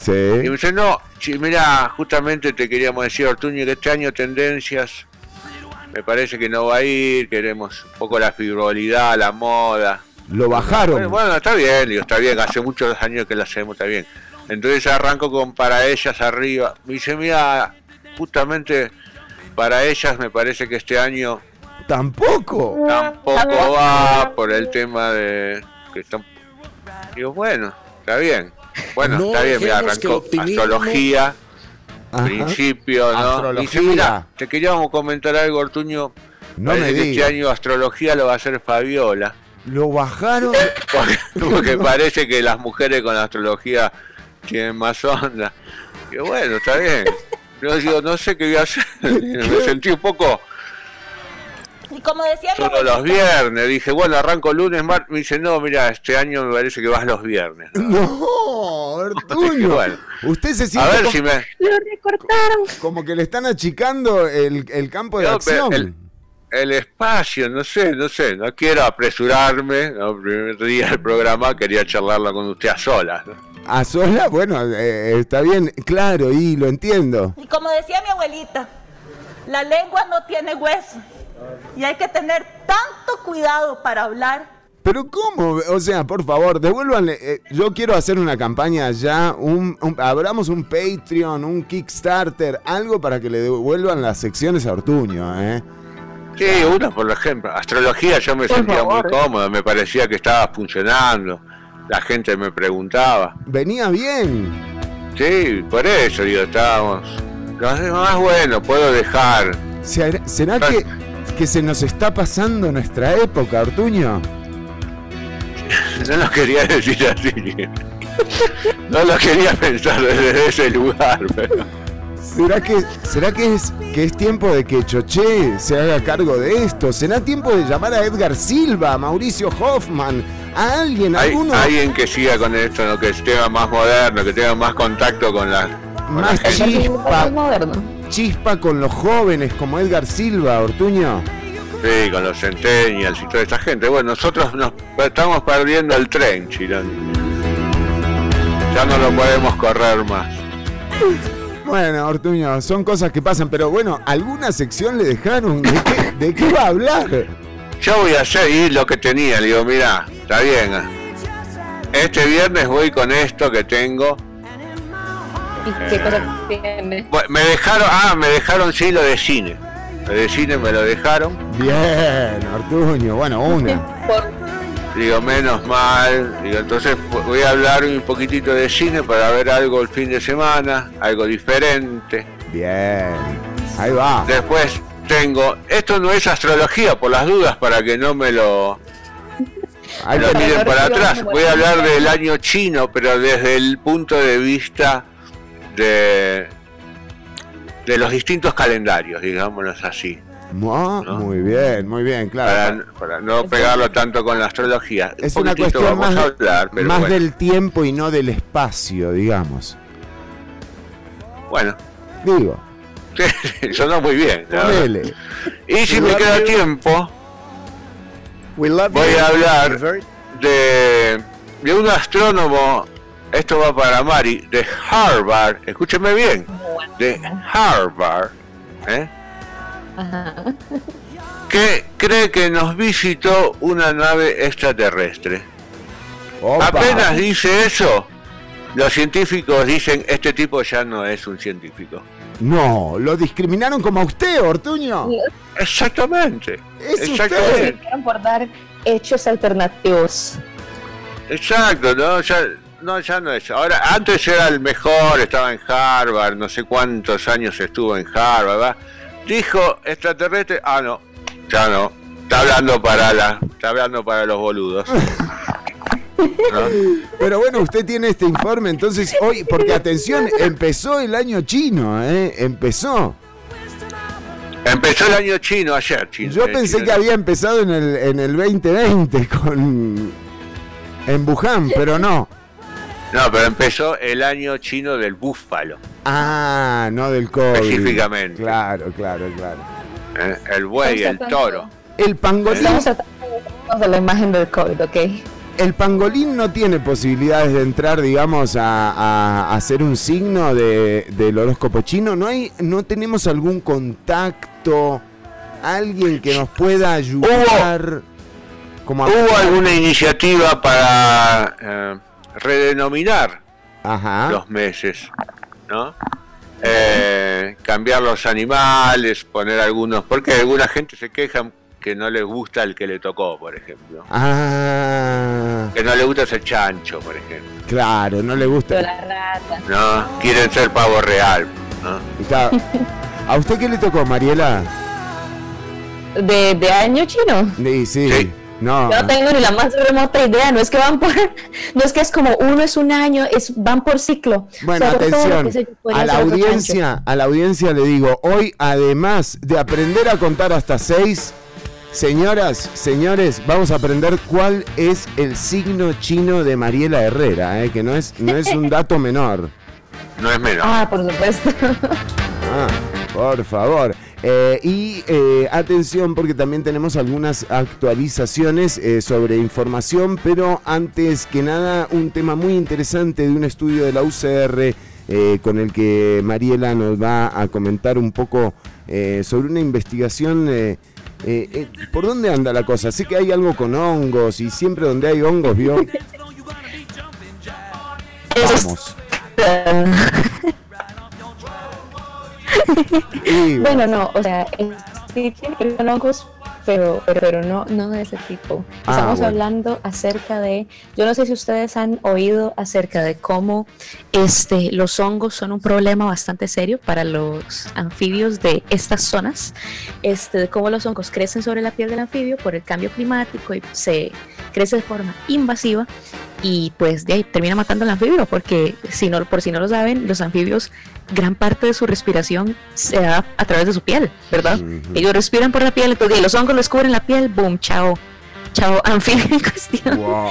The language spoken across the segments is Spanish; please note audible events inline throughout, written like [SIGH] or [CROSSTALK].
Sí. Y me dice, no, mira, justamente te queríamos decir, Ortuño, que este año tendencias, me parece que no va a ir, queremos un poco la frivolidad, la moda. Lo bajaron. Bueno, bueno, está bien, digo, está bien, hace muchos años que la hacemos, está bien. Entonces arranco con para ellas arriba. Me dice, mira, justamente para ellas me parece que este año Tampoco. tampoco va por el tema de que están digo bueno está bien bueno No está bien mira que arrancó optimismo- astrología Ajá. principio no Astrología. dice mira te queríamos comentar algo Ortuño. No Parece me que este año astrología lo va a hacer Fabiola. Lo bajaron. [LAUGHS] porque, porque parece que las mujeres con astrología tienen más onda. Y bueno está bien. Yo digo no sé qué voy a hacer. [LAUGHS] Me sentí un poco Y como decía mi Solo los abuelita, viernes. Dije, bueno, arranco lunes, martes. Me dice, no, mira, este año me parece que vas los viernes. No. Bueno. Usted se A siente ver como, si me. Lo recortaron. como que le están achicando el, el campo de No, acción. el, el espacio, no sé, no sé. No quiero apresurarme. ¿no? El primer día del programa quería charlarla con usted a solas. ¿no? A sola, bueno, eh, está bien, claro, y lo entiendo. y como decía mi abuelita, la lengua no tiene hueso. Y hay que tener tanto cuidado para hablar. Pero ¿cómo? O sea, por favor, devuélvanle. eh, yo quiero hacer una campaña ya, un, un- abramos un Patreon, un Kickstarter, algo para que le devuelvan las secciones a Ortuño, ¿eh? Sí, una por ejemplo. Astrología yo me Por sentía favor. muy cómodo. Me parecía que estaba funcionando. La gente me preguntaba. Venía bien. Sí, por eso, digo, estábamos. Lo más bueno, puedo dejar. ¿Será, será que, que se nos está pasando nuestra época, Ortuño? No lo quería decir así. No lo quería pensar desde ese lugar, pero. ¿Será que, será que es, que es tiempo de que Choché se haga cargo de esto? ¿Será tiempo de llamar a Edgar Silva, a Mauricio Hoffman, a alguien, a Hay, alguno alguien que siga con esto, ¿no? que tenga más moderno, que tenga más contacto con la. con la más gente. chispa, moderno. Chispa con los jóvenes como Edgar Silva, Ortuño? Sí, con los centennials y toda esta gente. Bueno, nosotros nos estamos perdiendo el tren, Chirón. Ya no lo podemos correr más. Bueno, Ortuño, son cosas que pasan, pero bueno, ¿alguna sección le dejaron? ¿De qué, de qué va a hablar? Yo voy a seguir lo que tenía, le digo, mira, está bien. Este viernes voy con esto que tengo. ¿Y qué cosa tiene? Bueno, Me dejaron, ah, me dejaron sí lo de cine. Lo de cine me lo dejaron. Bien, Ortuño, bueno, una. Por- Digo, menos mal. Digo, entonces voy a hablar un poquitito de cine para ver algo el fin de semana, algo diferente. Bien, ahí va. Después tengo, esto no es astrología por las dudas para que no me lo, miren para atrás. Voy a hablar del año chino, pero desde el punto de vista de, de los distintos calendarios, digámoslos así. Ah, ¿no? Muy bien, muy bien, claro. para no pegarlo tanto con la astrología. Es Un una cuestión vamos más, a hablar, más bueno. del tiempo y no del espacio, digamos. Bueno, Digo, [LAUGHS] sonó muy bien. Y si me queda you. tiempo, We love Voy you. a hablar. De, de un astrónomo, esto va para Mari, de Harvard, escúcheme bien, de Harvard, ¿eh? Ajá. que cree que nos visitó una nave extraterrestre. Opa. Apenas dice eso, los científicos dicen, este tipo ya no es un científico. No, lo discriminaron como a usted, Ortuño. Exactamente, Es exactamente. Quieren por dar hechos alternativos. Exacto, no, ya, no, ya no es. Ahora, antes era el mejor, estaba en Harvard, no sé cuántos años estuvo en Harvard, ¿verdad? Dijo extraterrestre, ah no, ya no. Está hablando para la, está hablando para los boludos. [LAUGHS] ¿No? Pero bueno, usted tiene este informe, entonces hoy, porque atención, empezó el año chino, ¿eh? Empezó. Empezó el año chino ayer, chino. Yo eh, pensé chino. que había empezado en el, en el 2020 con. en Wuhan, pero no. No, pero empezó el año chino del búfalo, Ah, no del COVID. Específicamente. Claro, claro, claro. ¿eh? el buey, el toro. El pangolín. Estamos tratando de la imagen del COVID, ¿ok? el pangolín no tiene posibilidades de entrar, digamos, a, a- a hacer un signo de, del horóscopo chino. ¿No, hay, ¿No tenemos algún contacto? ¿Alguien que nos pueda ayudar? Como a- ¿Hubo alguna iniciativa para eh, redenominar Ajá. los meses? ¿No? Eh, cambiar los animales, poner algunos. Porque alguna gente se queja que no les gusta el que le tocó, por ejemplo. Ah, Que no le gusta ese chancho, por ejemplo. claro, no le gusta. la rata. ¿No? Quieren ser pavo real. ¿A usted qué le tocó, Mariela? ¿De, de año chino? Sí, sí. Sí. No. Yo no tengo ni la más remota idea, no es que van por, [LAUGHS] no es que es como uno es un año, es van por ciclo. Bueno, O sea, atención, se a la audiencia, a la audiencia le digo, hoy además de aprender a contar hasta seis, señoras, señores, vamos a aprender cuál es el signo chino de Mariela Herrera, eh, que no es, no es un dato menor. No es menos. Ah, por supuesto. [LAUGHS] Ah, por favor. Eh, y eh, atención porque también tenemos algunas actualizaciones eh, sobre información, pero antes que nada un tema muy interesante de un estudio de la UCR eh, con el que Mariela nos va a comentar un poco eh, sobre una investigación. eh, eh, eh, ¿Por dónde anda la cosa? Sé que hay algo con hongos y siempre donde hay hongos, ¿vio? [LAUGHS] Vamos. [LAUGHS] [LAUGHS] Bueno, no, o sea, sí tiene hongos, pero, pero, pero no, no de ese tipo. Ah, Estamos bueno. hablando acerca de, yo no sé si ustedes han oído acerca de cómo este, los hongos son un problema bastante serio para los anfibios de estas zonas, este, de cómo los hongos crecen sobre la piel del anfibio por el cambio climático y se crece de forma invasiva y pues de ahí termina matando al anfibio porque si no, por si no lo saben, los anfibios gran parte de su respiración se da a través de su piel, ¿verdad? Ujú. Ellos respiran por la piel, entonces los hongos les cubren la piel, boom, chao, chao, [LAUGHS] anfibio en cuestión. Wow.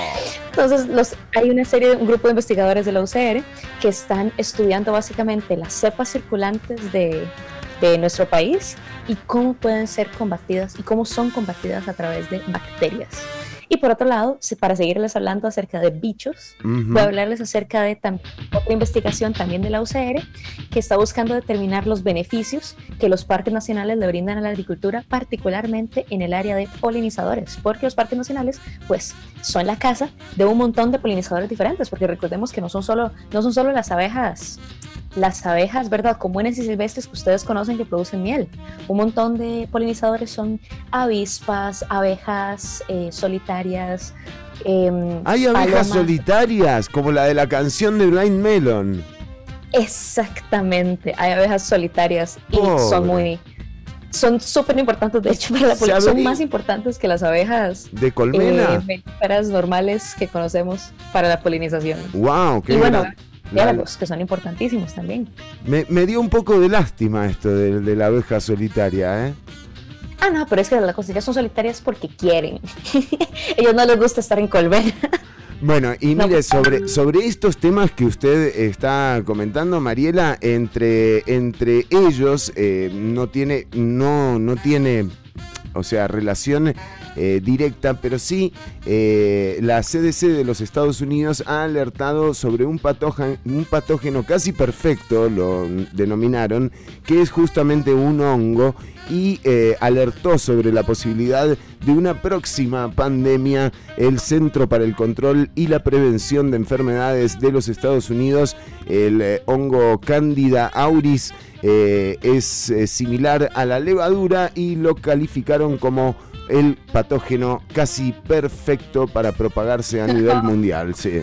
Entonces, los, hay una serie, un grupo de investigadores de la UCR que están estudiando básicamente las cepas circulantes de, de nuestro país y cómo pueden ser combatidas y cómo son combatidas a través de bacterias. Y por otro lado, para seguirles hablando acerca de bichos, voy a hablarles acerca de otra investigación también de la UCR que está buscando determinar los beneficios que los parques nacionales le brindan a la agricultura, particularmente en el área de polinizadores, porque los parques nacionales pues son la casa de un montón de polinizadores diferentes, porque recordemos que no son solo, no son solo las abejas las abejas, ¿verdad? Comunes y silvestres que ustedes conocen que producen miel. Un montón de polinizadores son avispas, abejas eh, solitarias. em, Hay abejas palomas. solitarias, como la de la canción de Blind Melon. Exactamente, hay abejas solitarias y Pobre. son muy, son súper importantes, de hecho, para la poli- son más importantes que las abejas ¿De eh, colmena? melíferas normales que conocemos para la polinización. wow, qué y bueno, gran- biólogos que son importantísimos también. Me, me dio un poco de lástima esto de, de la abeja solitaria, ¿eh? Ah, no, pero es que las costillas son solitarias porque quieren. [LAUGHS] Ellos no les gusta estar en colmena. Bueno, y mire, sobre, sobre estos temas que usted está comentando, Mariela, entre, entre ellos eh, no tiene, no, no tiene, o sea, relación eh, directa, pero sí eh, la CDC de los Estados Unidos ha alertado sobre un patógeno, casi perfecto, lo denominaron, que es justamente un hongo y eh, alertó sobre la posibilidad de una próxima pandemia. El Centro para el Control y la Prevención de Enfermedades de los Estados Unidos, el hongo Candida auris, es similar a la levadura y lo calificaron como el patógeno casi perfecto para propagarse a nivel [LAUGHS] mundial. Sí.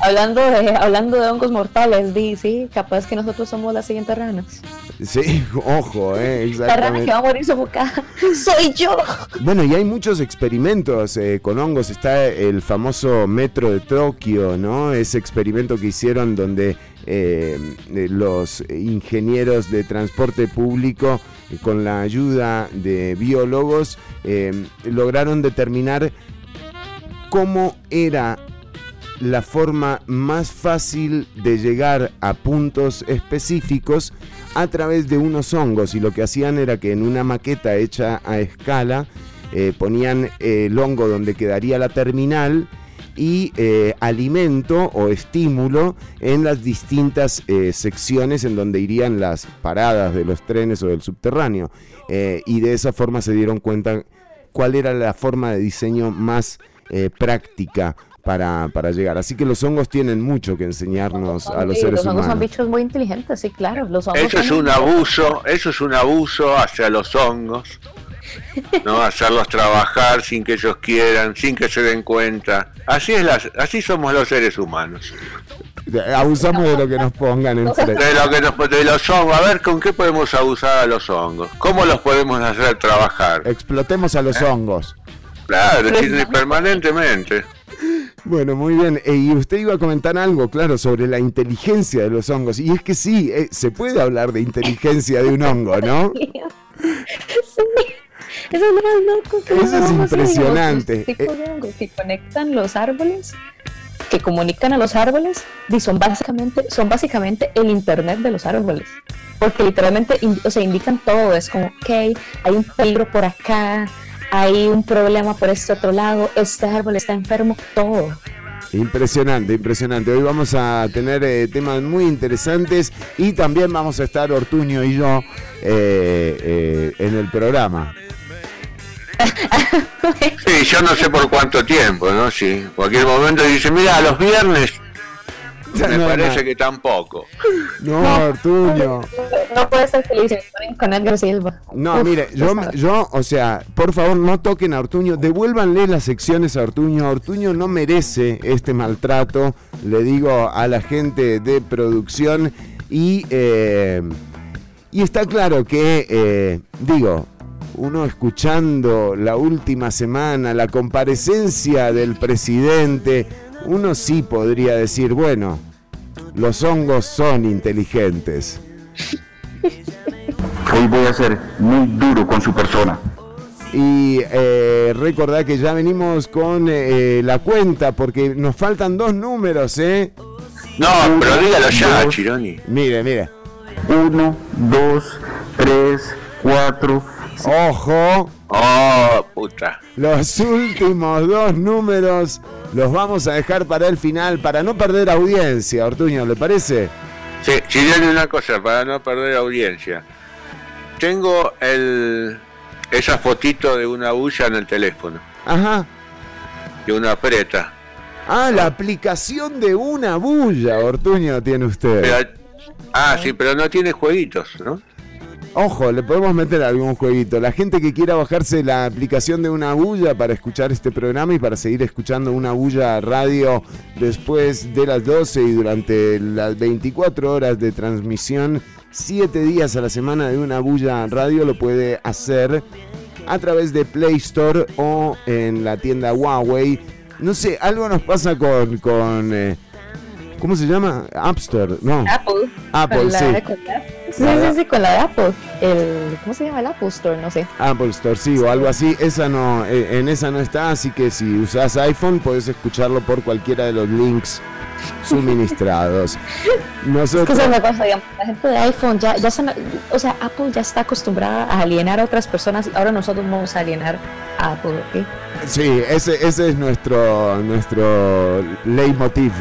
hablando, de, hablando de hongos mortales, di, sí, capaz que nosotros somos las siguientes ranas. Sí, [LAUGHS] ojo, eh, La rana exactamente. que va a morir sofocada [LAUGHS] soy yo. Bueno, y hay muchos experimentos eh, con hongos. Está el famoso metro de Tokio, ¿no? Ese experimento que hicieron donde eh, eh, los ingenieros de transporte público, eh, con la ayuda de biólogos, lograron determinar cómo era la forma más fácil de llegar a puntos específicos a través de unos hongos. Y lo que hacían era que en una maqueta hecha a escala ponían el hongo donde quedaría la terminal y eh, alimento o estímulo en las distintas eh, secciones en donde irían las paradas de los trenes o del subterráneo. Eh, y de esa forma se dieron cuenta cuál era la forma de diseño más eh, práctica para, para llegar. Así que los hongos tienen mucho que enseñarnos a los Sí, seres los hongos son humanos. bichos muy inteligentes, sí, claro. Los hongos Eso es un abuso, eso es un abuso hacia los hongos. No hacerlos trabajar sin que ellos quieran, sin que se den cuenta. Así es las, así somos los seres humanos. Abusamos de lo que nos pongan enfrente. De lo que nos, de los hongos, a ver con qué podemos abusar a los hongos. ¿Cómo los podemos hacer trabajar? Explotemos a los hongos. Claro, permanentemente. Bueno, muy bien. Eh, y usted iba a comentar algo, claro, sobre la inteligencia de los hongos. Y es que sí, eh, se puede hablar de inteligencia de un hongo, ¿no? [LAUGHS] Sí. Eso es lo más loco que Eso es impresionante. Los tipos de hongos que conectan los árboles, que comunican a los árboles, y son básicamente, son básicamente el internet de los árboles. Porque literalmente in- o sea, indican todo. Es como, ok, hay un peligro por acá, hay un problema por este otro lado, este árbol está enfermo, todo. Impresionante, impresionante. Hoy vamos a tener eh, temas muy interesantes y también vamos a estar Ortuño y yo eh, eh, en el programa. Sí, yo no sé por cuánto tiempo, ¿no? Sí, cualquier momento dice, mira, los viernes [LAUGHS] me No, parece no. que tampoco. No, Ortuño. No puede ser feliz con Edgar Silva. No, Uf, mire, yo, yo, o sea, por favor no toquen a Ortuño, devuélvanle las secciones a Ortuño. Ortuño no merece este maltrato, le digo a la gente de producción. Y, eh, y está claro que, eh, digo, uno escuchando la última semana, la comparecencia del presidente, uno sí podría decir, bueno, los hongos son inteligentes. Hoy voy a ser muy duro con su persona. Y eh, recordad que ya venimos con eh, la cuenta porque nos faltan dos números, ¿eh? No, pero dígalo ya, Dos. Chironi. Mire, mire. Uno, dos, tres, cuatro. Ojo, Oh, puta. los últimos dos números los vamos a dejar para el final para no perder audiencia, Ortuño, ¿le parece? Sí, Chironi, una cosa, para no perder audiencia. Tengo el esa fotito de una bulla en el teléfono, Ajá. de una preta. Ah, la aplicación de una bulla, Ortuño, tiene usted. Pero- ah, sí, pero no tiene jueguitos, ¿no? Ojo, le podemos meter algún jueguito. La gente que quiera bajarse la aplicación de una bulla para escuchar este programa y para seguir escuchando una bulla radio después de las 12 y durante las 24 horas de transmisión, 7 días a la semana de una bulla radio, lo puede hacer a través de Play Store o en la tienda Huawei. No sé, algo nos pasa con... con eh, ¿Cómo se llama? App Store, no. Apple. Apple, sí. Sí, sí, sí, con la de Apple. El, ¿Cómo se llama el Apple Store? No sé. Apple Store, sí, o algo así. Esa no, eh, en esa no está, así que si usas iPhone puedes escucharlo por cualquiera de los links [LAUGHS] suministrados. Es que Nosotros, es la cosa, digamos, la gente de iPhone ya, ya o sea, Apple ya está acostumbrada a alienar a otras personas, ahora nosotros vamos a alienar a Apple, ¿ok? sí, ese, ese es nuestro, nuestro leitmotiv.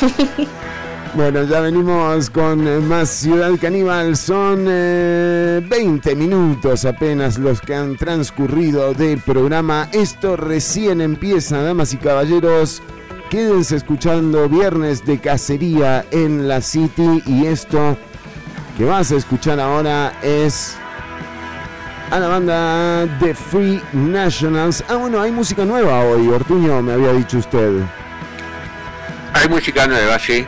[LAUGHS] Bueno, ya venimos con eh, más Ciudad Caníbal. Son eh, 20 minutos apenas los que han transcurrido del programa. Esto recién empieza, damas y caballeros. Quédense escuchando Viernes de Cacería en la City. Y esto que vas a escuchar ahora es a la banda de Free Nationals. Ah, bueno, hay música nueva hoy. Ortuño me había dicho usted. Hay música nueva, sí.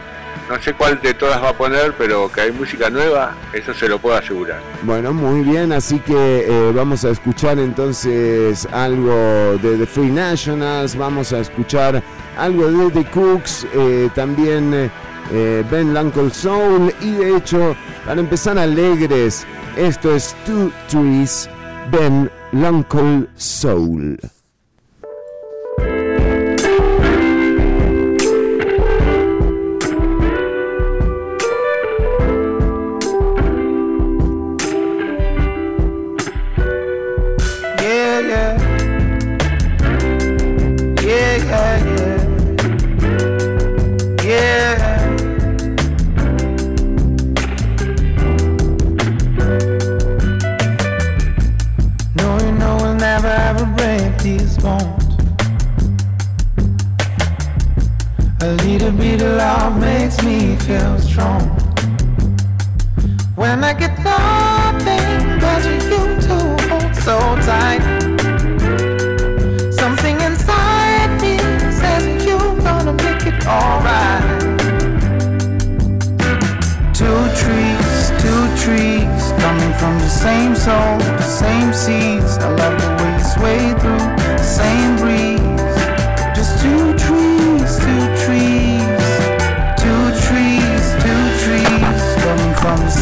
No sé cuál de todas va a poner, pero que hay música nueva, eso se lo puedo asegurar. Bueno, muy bien, así que eh, vamos a escuchar entonces algo de The Free Nationals, vamos a escuchar algo de The Cooks, eh, también eh, Ben Uncle Soul y de hecho, para empezar alegres, esto es Two Trees, Ben Uncle Soul. makes me feel strong. When I get nothing but you to hold so tight. Something inside me says you're gonna make it alright. Two trees, two trees, coming from the same soul, the same seeds. I love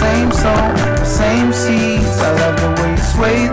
same song, the same seeds. I love the way you sway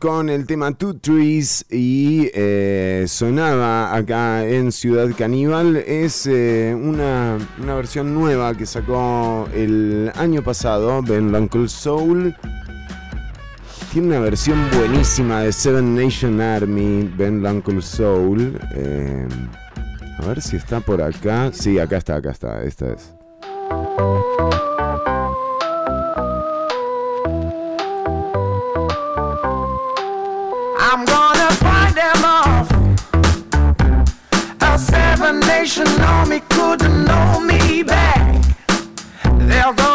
con el tema Two Trees y eh, sonaba acá en Ciudad Caníbal. Es eh, una, una, versión nueva que sacó el año pasado Ben Uncle Soul. Tiene una versión buenísima de Seven Nation Army, Ben Uncle Soul. Eh, a ver si está por acá. Sí, acá está, acá está. Esta es. generation on me couldn't know me back. They'll go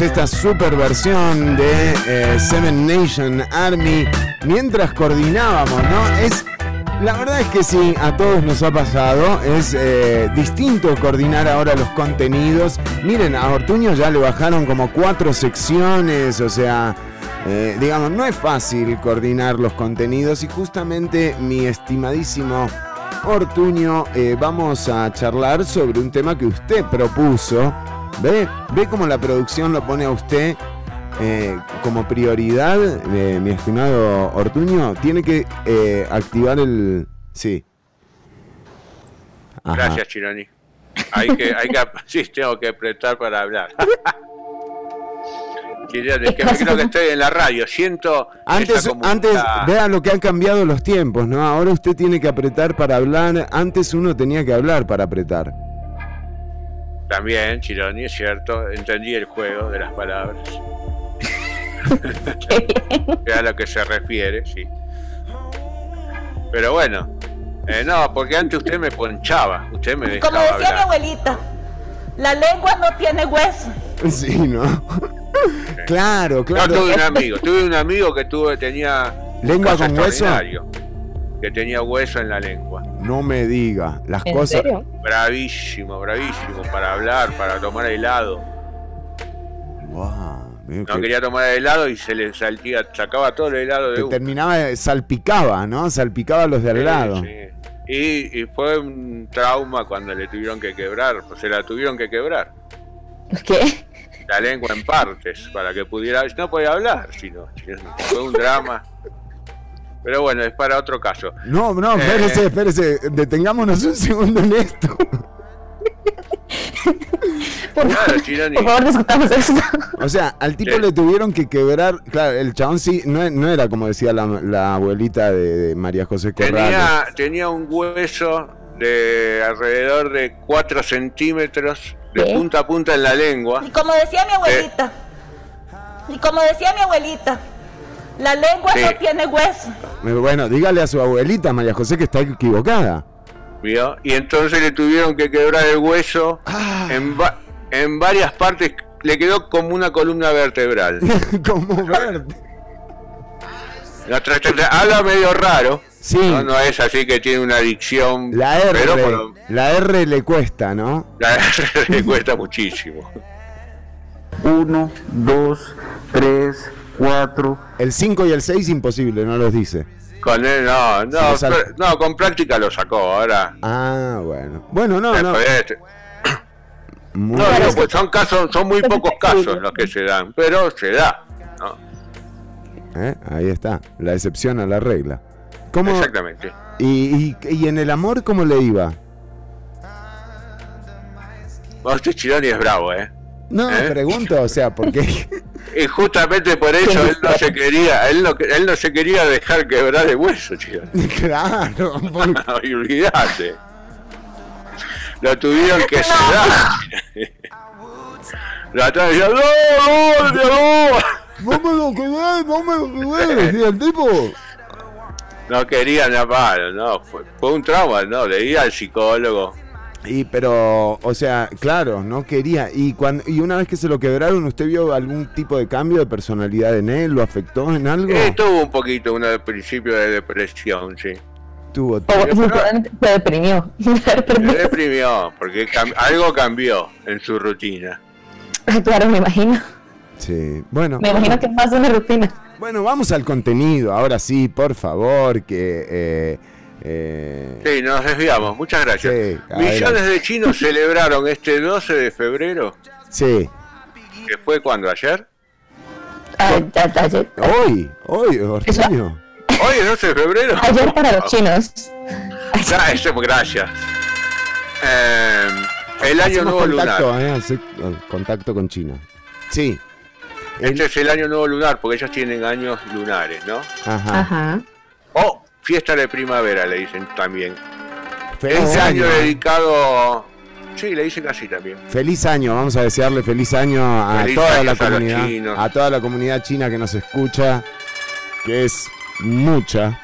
esta super versión de eh, Seven Nation Army mientras coordinábamos, ¿no? Es. La verdad es que sí, a todos nos ha pasado. Es eh, distinto coordinar ahora los contenidos. Miren, a Ortuño ya le bajaron como cuatro secciones, o sea, eh, digamos, no es fácil coordinar los contenidos y justamente mi estimadísimo Ortuño, vamos a charlar sobre un tema que usted propuso. ¿Ve? ¿Ve cómo la producción lo pone a usted eh, como prioridad, eh, mi estimado Ortuño? Tiene que eh, activar el... Sí. Ajá. Gracias, Chironi. Hay que, hay que, [LAUGHS] sí, tengo que apretar para hablar. [LAUGHS] Chironi, es que me creo que estoy en la radio, siento Antes, antes, vea lo que han cambiado los tiempos, ¿no? Ahora usted tiene que apretar para hablar. Antes uno tenía que hablar para apretar. También, Chironi, es cierto, entendí el juego de las palabras. [LAUGHS] A lo que se refiere, sí. Pero bueno, eh, no, porque antes usted me ponchaba, usted me Como dejaba decía mi abuelita, la lengua no tiene hueso. Sí, ¿no? claro, claro. tuve un amigo, tuve un amigo que tuve, tenía ¿Lengua con hueso? Que tenía hueso en la lengua. No me diga. Las ¿En cosas. serio? Bravísimo, bravísimo, para hablar, para tomar helado. No que quería tomar helado y se le saltía, sacaba todo el helado de te uno. terminaba, salpicaba, ¿no? Salpicaba a los de al Sí, lado. sí. Y, y fue un trauma cuando le tuvieron que quebrar, pues se la tuvieron que quebrar. ¿Qué? La lengua en partes, para que pudiera, no podía hablar, sino, fue un drama. Pero bueno, es para otro caso. No, no, Eh. espérese, espérese. Detengámonos un segundo en esto. [LAUGHS] Por, Claro, Chironi. por favor, discutamos esto. O sea, al tipo Sí. le tuvieron que quebrar. Claro, el chabón sí, no, no era como decía la, la abuelita de, de María José Corrales. Tenía, tenía un hueso de alrededor de 4 centímetros de ¿Qué? punta a punta en la lengua. Y como decía mi abuelita, y como decía mi abuelita, la lengua Sí. no tiene hueso. Bueno, dígale a su abuelita, María José, que está equivocada. ¿vio? Y entonces le tuvieron que quebrar el hueso Ah. en, va- en varias partes. Le quedó como una columna vertebral. [LAUGHS] como verde. La Habla medio raro. Sí. No, no es así que tiene una adicción. La R, Pero la R le cuesta, ¿no? la R [LAUGHS] le cuesta muchísimo. 1, 2, 3, 4, El 5 y el 6 imposible, no los dice. Con él, no, no, pero- no, con práctica lo sacó ahora. Ah, bueno. Bueno, no, no. [COUGHS] Muy No, digo, pues son casos, son muy pocos casos los que se dan, pero se da. ¿no? ¿Eh? Ahí está, la excepción a la regla. ¿Cómo, Exactamente. y, y- y en el amor cómo le iba? No, este Chironi es bravo, ¿eh? No, ¿Eh? pregunto, o sea, porque [LAUGHS] Y justamente por eso él no se quería, él no, él no se quería dejar quebrar el hueso, Chironi. [LAUGHS] claro, porque- [LAUGHS] olvídate. Lo tuvieron que sedar. La estaban diciendo, ¡No, no, no! no me lo quedé, no me lo quedé, decía el tipo. No querían nada, no, fue, fue un trauma, no, le di al psicólogo. Y pero, o sea, claro, no quería. Y cuando y una vez que se lo quebraron, ¿usted vio algún tipo de cambio de personalidad en él? ¿Lo afectó en algo? Eh, tuvo un poquito un principio de depresión, sí. Tuvo. O simplemente [LAUGHS] se deprimió. Se deprimió, porque cam- algo cambió en su rutina. Claro, me imagino. Sí, bueno. Me imagino que es más una rutina. Bueno, vamos al contenido. Ahora sí, por favor, que... eh, eh, Sí, nos desviamos. Muchas gracias. Sí, Millones adelante. de chinos [LAUGHS] celebraron este 12 de febrero, sí. que fue cuando ayer. Ah, ayer, Hoy, hoy, Ortuño. [LAUGHS] Hoy es 12 de febrero. ayer para los chinos. Ya, eso, gracias. Eh, el año Hacemos nuevo contacto, lunar. eh, eh, contacto con China. Sí. El- Este es el año nuevo lunar, porque ellos tienen años lunares, ¿no? Ajá. Ajá. O fiesta de primavera, le dicen también. Feliz Este año año. dedicado. Sí, le dicen así también. Feliz año, vamos a desearle feliz año a Feliz toda la comunidad, a toda la comunidad china que nos escucha, que es mucha,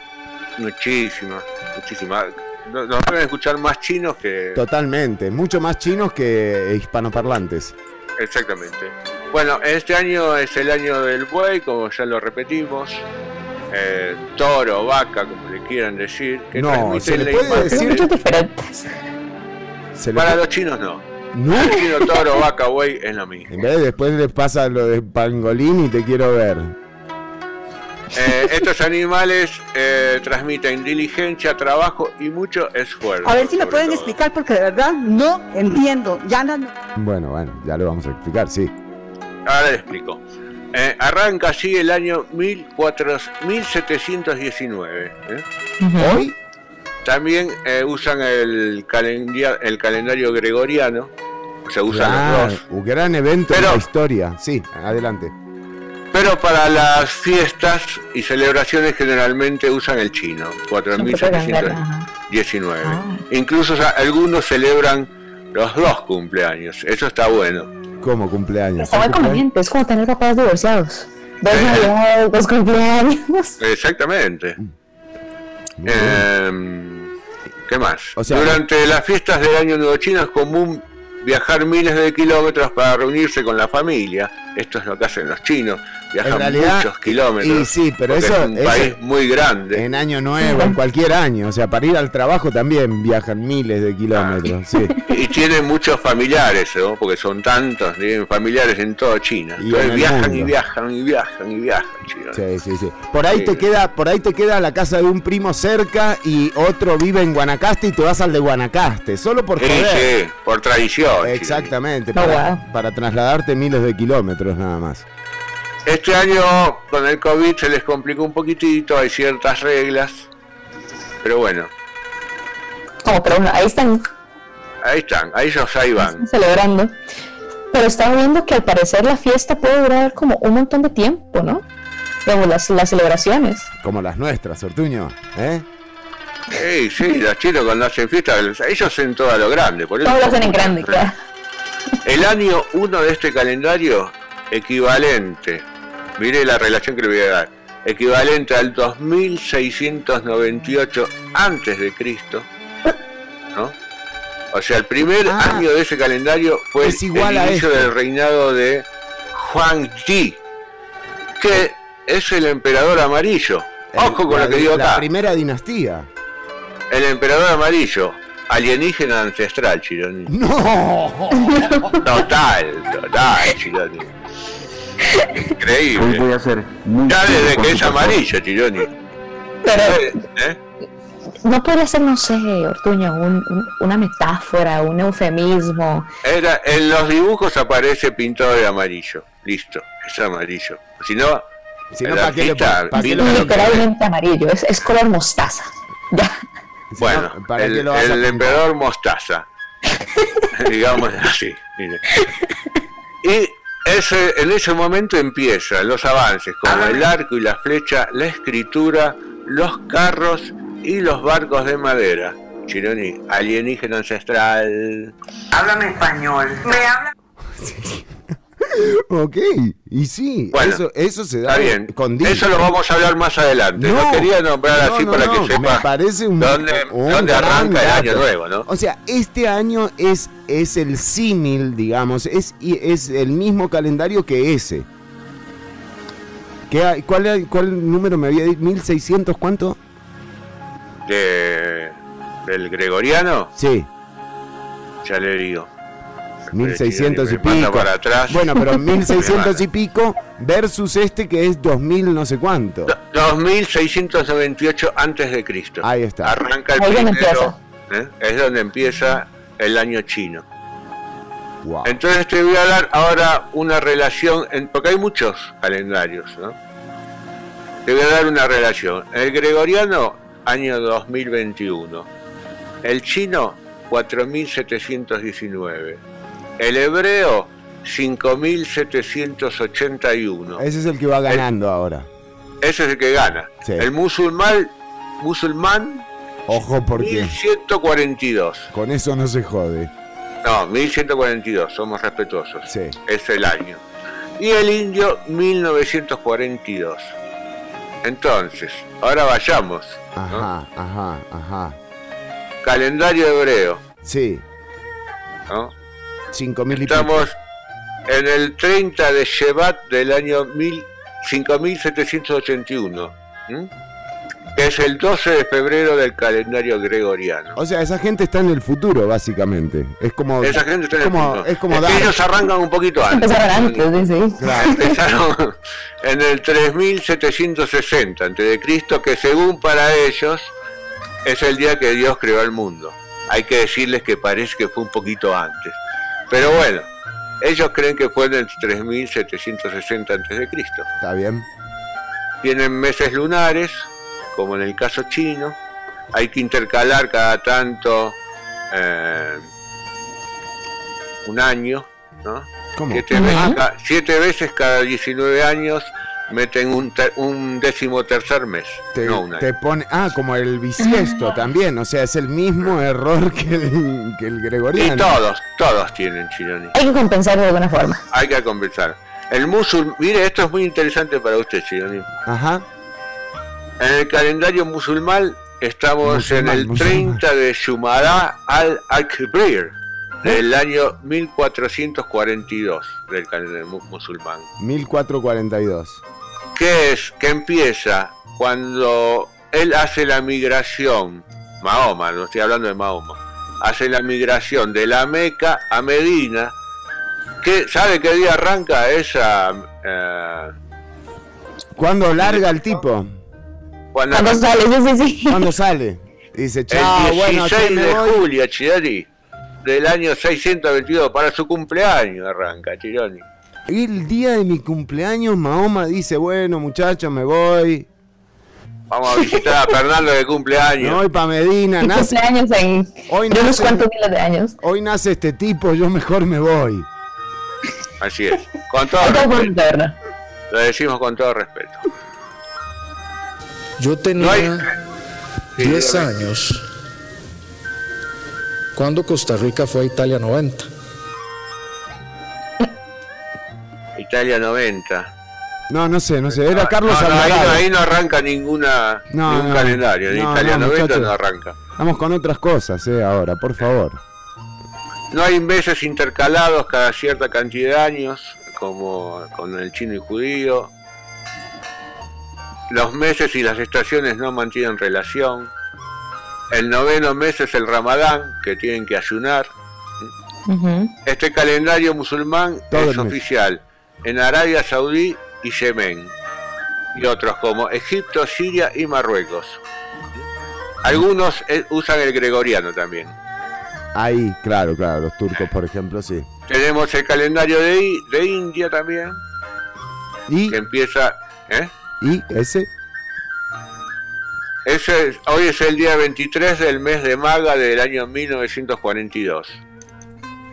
Muchísima, muchísima. No- Nos pueden escuchar más chinos que. totalmente, mucho más chinos que hispanoparlantes. Exactamente. Bueno, este año es el año del buey, como ya lo repetimos. Eh, toro, vaca, como le quieran decir. Que No, transmiten se le la puede decir- muchos diferentes. Se le- Para los chinos no. No, El chino, toro, vaca, buey es lo mismo. en vez de después les pasa lo de pangolín y te quiero ver. Eh, estos animales eh, transmiten diligencia, trabajo y mucho esfuerzo. A ver si me pueden todo. explicar porque de verdad no entiendo. Ya no, Bueno, bueno, ya lo vamos a explicar, sí. Ahora le explico. Eh, arranca así el año 1400 1719. ¿eh? Hoy, También eh, usan el, calendia- el calendario gregoriano. Se usan claro, los dos. un gran evento Pero- en la historia. Sí, adelante. Pero para las fiestas y celebraciones generalmente usan el chino, Siempre pueden ver, ajá. 4719. Ah. Incluso o sea, algunos celebran los dos cumpleaños. Eso está bueno. ¿Cómo cumpleaños? Está conveniente, es como tener papás divorciados. Dos Eh. navidades, dos cumpleaños. Exactamente. Bien. Em, ¿Qué más? O sea, Durante las fiestas del Año Nuevo Chino es común viajar miles de kilómetros para reunirse con la familia. Esto es lo que hacen los chinos. Viajan En realidad, muchos kilómetros. y sí, pero eso- es un eso- país muy grande. En año nuevo, en cualquier año. O sea, para ir al trabajo también viajan miles de kilómetros. Sí. Y tienen muchos familiares, ¿no? porque son tantos, tienen familiares en toda China. Y en Entonces viajan mundo. y viajan y viajan y viajan, chinos. Sí, sí, sí. Por ahí Sí. te queda, por ahí te queda la casa de un primo cerca y otro vive en Guanacaste y te vas al de Guanacaste, solo por Sí, joder. sí, por tradición. Exactamente, para trasladarte miles de kilómetros nada más. Este año con el COVID se les complicó un poquitito, hay ciertas reglas, pero bueno, Como, pero bueno, ahí están ahí están, ahí ellos ahí van. celebrando. Pero estaba viendo que al parecer la fiesta puede durar como un montón de tiempo, ¿no? Digamos, las, las celebraciones. Como las nuestras, Ortuño. ¿eh? Sí, sí, los chinos cuando hacen fiesta, ellos hacen todo a lo grande. Por eso Todos lo hacen en grande, claro. El año 1 de este calendario, equivalente, mire la relación que le voy a dar, equivalente al 2698 antes de Cristo, ¿no? O sea, el primer Ah. año de ese calendario fue Es igual el inicio este. del reinado de Huang Ti, que es el emperador amarillo. Ojo con La- lo que digo La acá. primera dinastía. El emperador amarillo, alienígena ancestral, Chironi. ¡No! Total, total, Chironi. Hoy Increíble. voy a Ya desde que es amarillo, Chironi. Pero ¿Eh? no podría ser, no sé, Ortuño, un- un- una metáfora, un eufemismo. Era, en los dibujos aparece pintado de amarillo. Listo, es amarillo. Si no, Si no, ¿para qué, le, qué lo- Literalmente amarillo, es, es color mostaza. Ya. si bueno, no, ¿para qué el, el emperador mostaza. [LAUGHS] Digamos así. mire. Y ese, en ese momento empiezan los avances, como el arco y la flecha, la escritura, los carros y los barcos de madera. Chironi, alienígena ancestral. Háblame español. Me habla. [LAUGHS] [LAUGHS] Ok, y sí, Bueno, eso, eso se da Está bien. con. Eso lo vamos a hablar más adelante. No, quería nombrar no, así no, para que Me sepa parece un, dónde, un dónde arranca el año nuevo, ¿no? O sea, este año es, es el símil, digamos, es, es el mismo calendario que ese. ¿Qué cuál, ¿Cuál número me había dicho? ¿1600 cuánto? De, del gregoriano, Sí. ya le digo. 1600 y pico. para atrás. Bueno, pero Me 1600 mata. y pico versus este que es 2000 no sé cuánto. 2698 antes de Cristo. Ahí está. Arranca el primero, ¿eh? es donde empieza el año chino. Wow. Entonces te voy a dar ahora una relación, en- porque hay muchos calendarios, ¿no? Te voy a dar una relación. El gregoriano, año 2021. El chino, 4719. El hebreo, 5781. Ese es el que va ganando ahora. Ese es el que gana. Sí. El musulmán, musulmán, Ojo porque 1142. con eso no se jode. No, 1142, somos respetuosos. Sí. Es el año. Y el indio, 1942. Entonces, ahora vayamos. ¿no? Ajá, ajá, ajá. Calendario hebreo. Sí, ¿no? 5000 y pico. Estamos en el 30 de Shevat del año 1000 5781. ¿m? Que es el 12 de febrero del calendario gregoriano. O sea, esa gente está en el futuro, básicamente. Es como. Esa gente está en es el como, punto. es como dar. ellos arrancan un poquito antes. Empezaron antes, sí, sí. Claro. [LAUGHS] Empezaron en el 3760 antes de Cristo, que según para ellos es el día que Dios creó el mundo. Hay que decirles que parece que fue un poquito antes. Pero bueno, ellos creen que fue en el 3760 antes de Cristo. Está bien. Tienen meses lunares, como en el caso chino. Hay que intercalar cada tanto eh, un año, ¿no? ¿Cómo? Siete, veces, siete veces cada 19 años meten un, ter- un décimo tercer mes. Te, no un año. te pone. Ah, como el bisiesto también. O sea, es el mismo error que el, que el Y gregoriano. todos, todos tienen Chironi. Hay que compensar de alguna forma. Hay que conversar. El musul, mire, esto es muy interesante para usted, Chironi. Ajá. En el calendario musulmán estamos Musulmán, en el musulmán. 30 de Shumara al-Akbir del año 1442 del calendario mu- musulmán. 1442. Que es que empieza cuando él hace la migración, Mahoma, no estoy hablando de Mahoma, hace la migración de la Meca a Medina, que ¿sabe qué día arranca esa? eh, ¿Cuándo larga el tipo? cuando Cuando sale, sí, sí, sí. ¿Cuándo sale? Dice, el chao, 16 bueno, che, me de voy. julio, Chironi, del año 622, para su cumpleaños arranca, Chironi. El día de mi cumpleaños, Mahoma dice, bueno, muchachos, me voy. Vamos a visitar a Fernando de Me cumpleaños. voy para Medina. Nace, cumpleaños en Hoy de unos nace- cuantos miles de años. hoy nace este tipo, yo mejor me voy. Así es, con todo respeto. Lo decimos con todo respeto. Yo tenía hay- Sí, 10 dígame. años cuando Costa Rica fue a Italia 90. Italia 90. No, no sé, no sé. Era Carlos no, no, ahí, no, ahí no arranca ninguna, No, ningún no. calendario. En No, Italia no, 90 muchachos. no arranca. Vamos con otras cosas, eh, ahora, por favor. No hay meses intercalados cada cierta cantidad de años, como con el chino y judío. Los meses y las estaciones no mantienen relación. El noveno mes es el ramadán, que tienen que ayunar. Este calendario musulmán Todo es mes. En Arabia Saudí y Yemen, y otros como Egipto, Siria y Marruecos. Algunos eh, usan el gregoriano también. Ahí, claro, claro, los turcos, por ejemplo, sí. Tenemos el calendario de, de India también, ¿Y, que empieza... ¿eh? y ese? Ese es- hoy es el día 23 del mes de Maga del año 1942,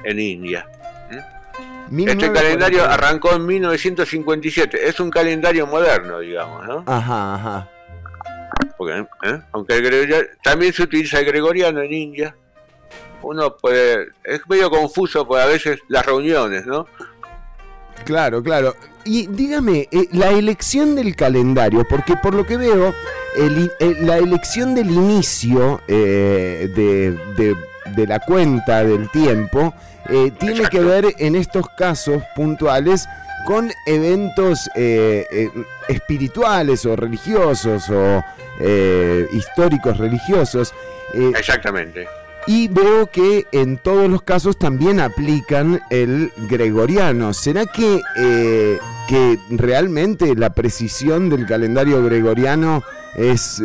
en India. Este 1942. calendario arrancó en 1957. Es un calendario moderno, digamos, ¿no? Ajá, ajá. Porque, ¿eh? Aunque el gregoriano, también se utiliza el gregoriano en India. Uno puede. Es medio confuso, porque a veces las reuniones, ¿no? Claro, claro. Y dígame, eh, la elección del calendario, porque por lo que veo, el eh, la elección del inicio eh, de, de- de la cuenta del tiempo eh, tiene Exacto. que ver en estos casos puntuales con eventos eh, eh, espirituales o religiosos o históricos religiosos. Exactamente. Y veo que en todos los casos también aplican el gregoriano. ¿Será que, que realmente la precisión del calendario gregoriano es,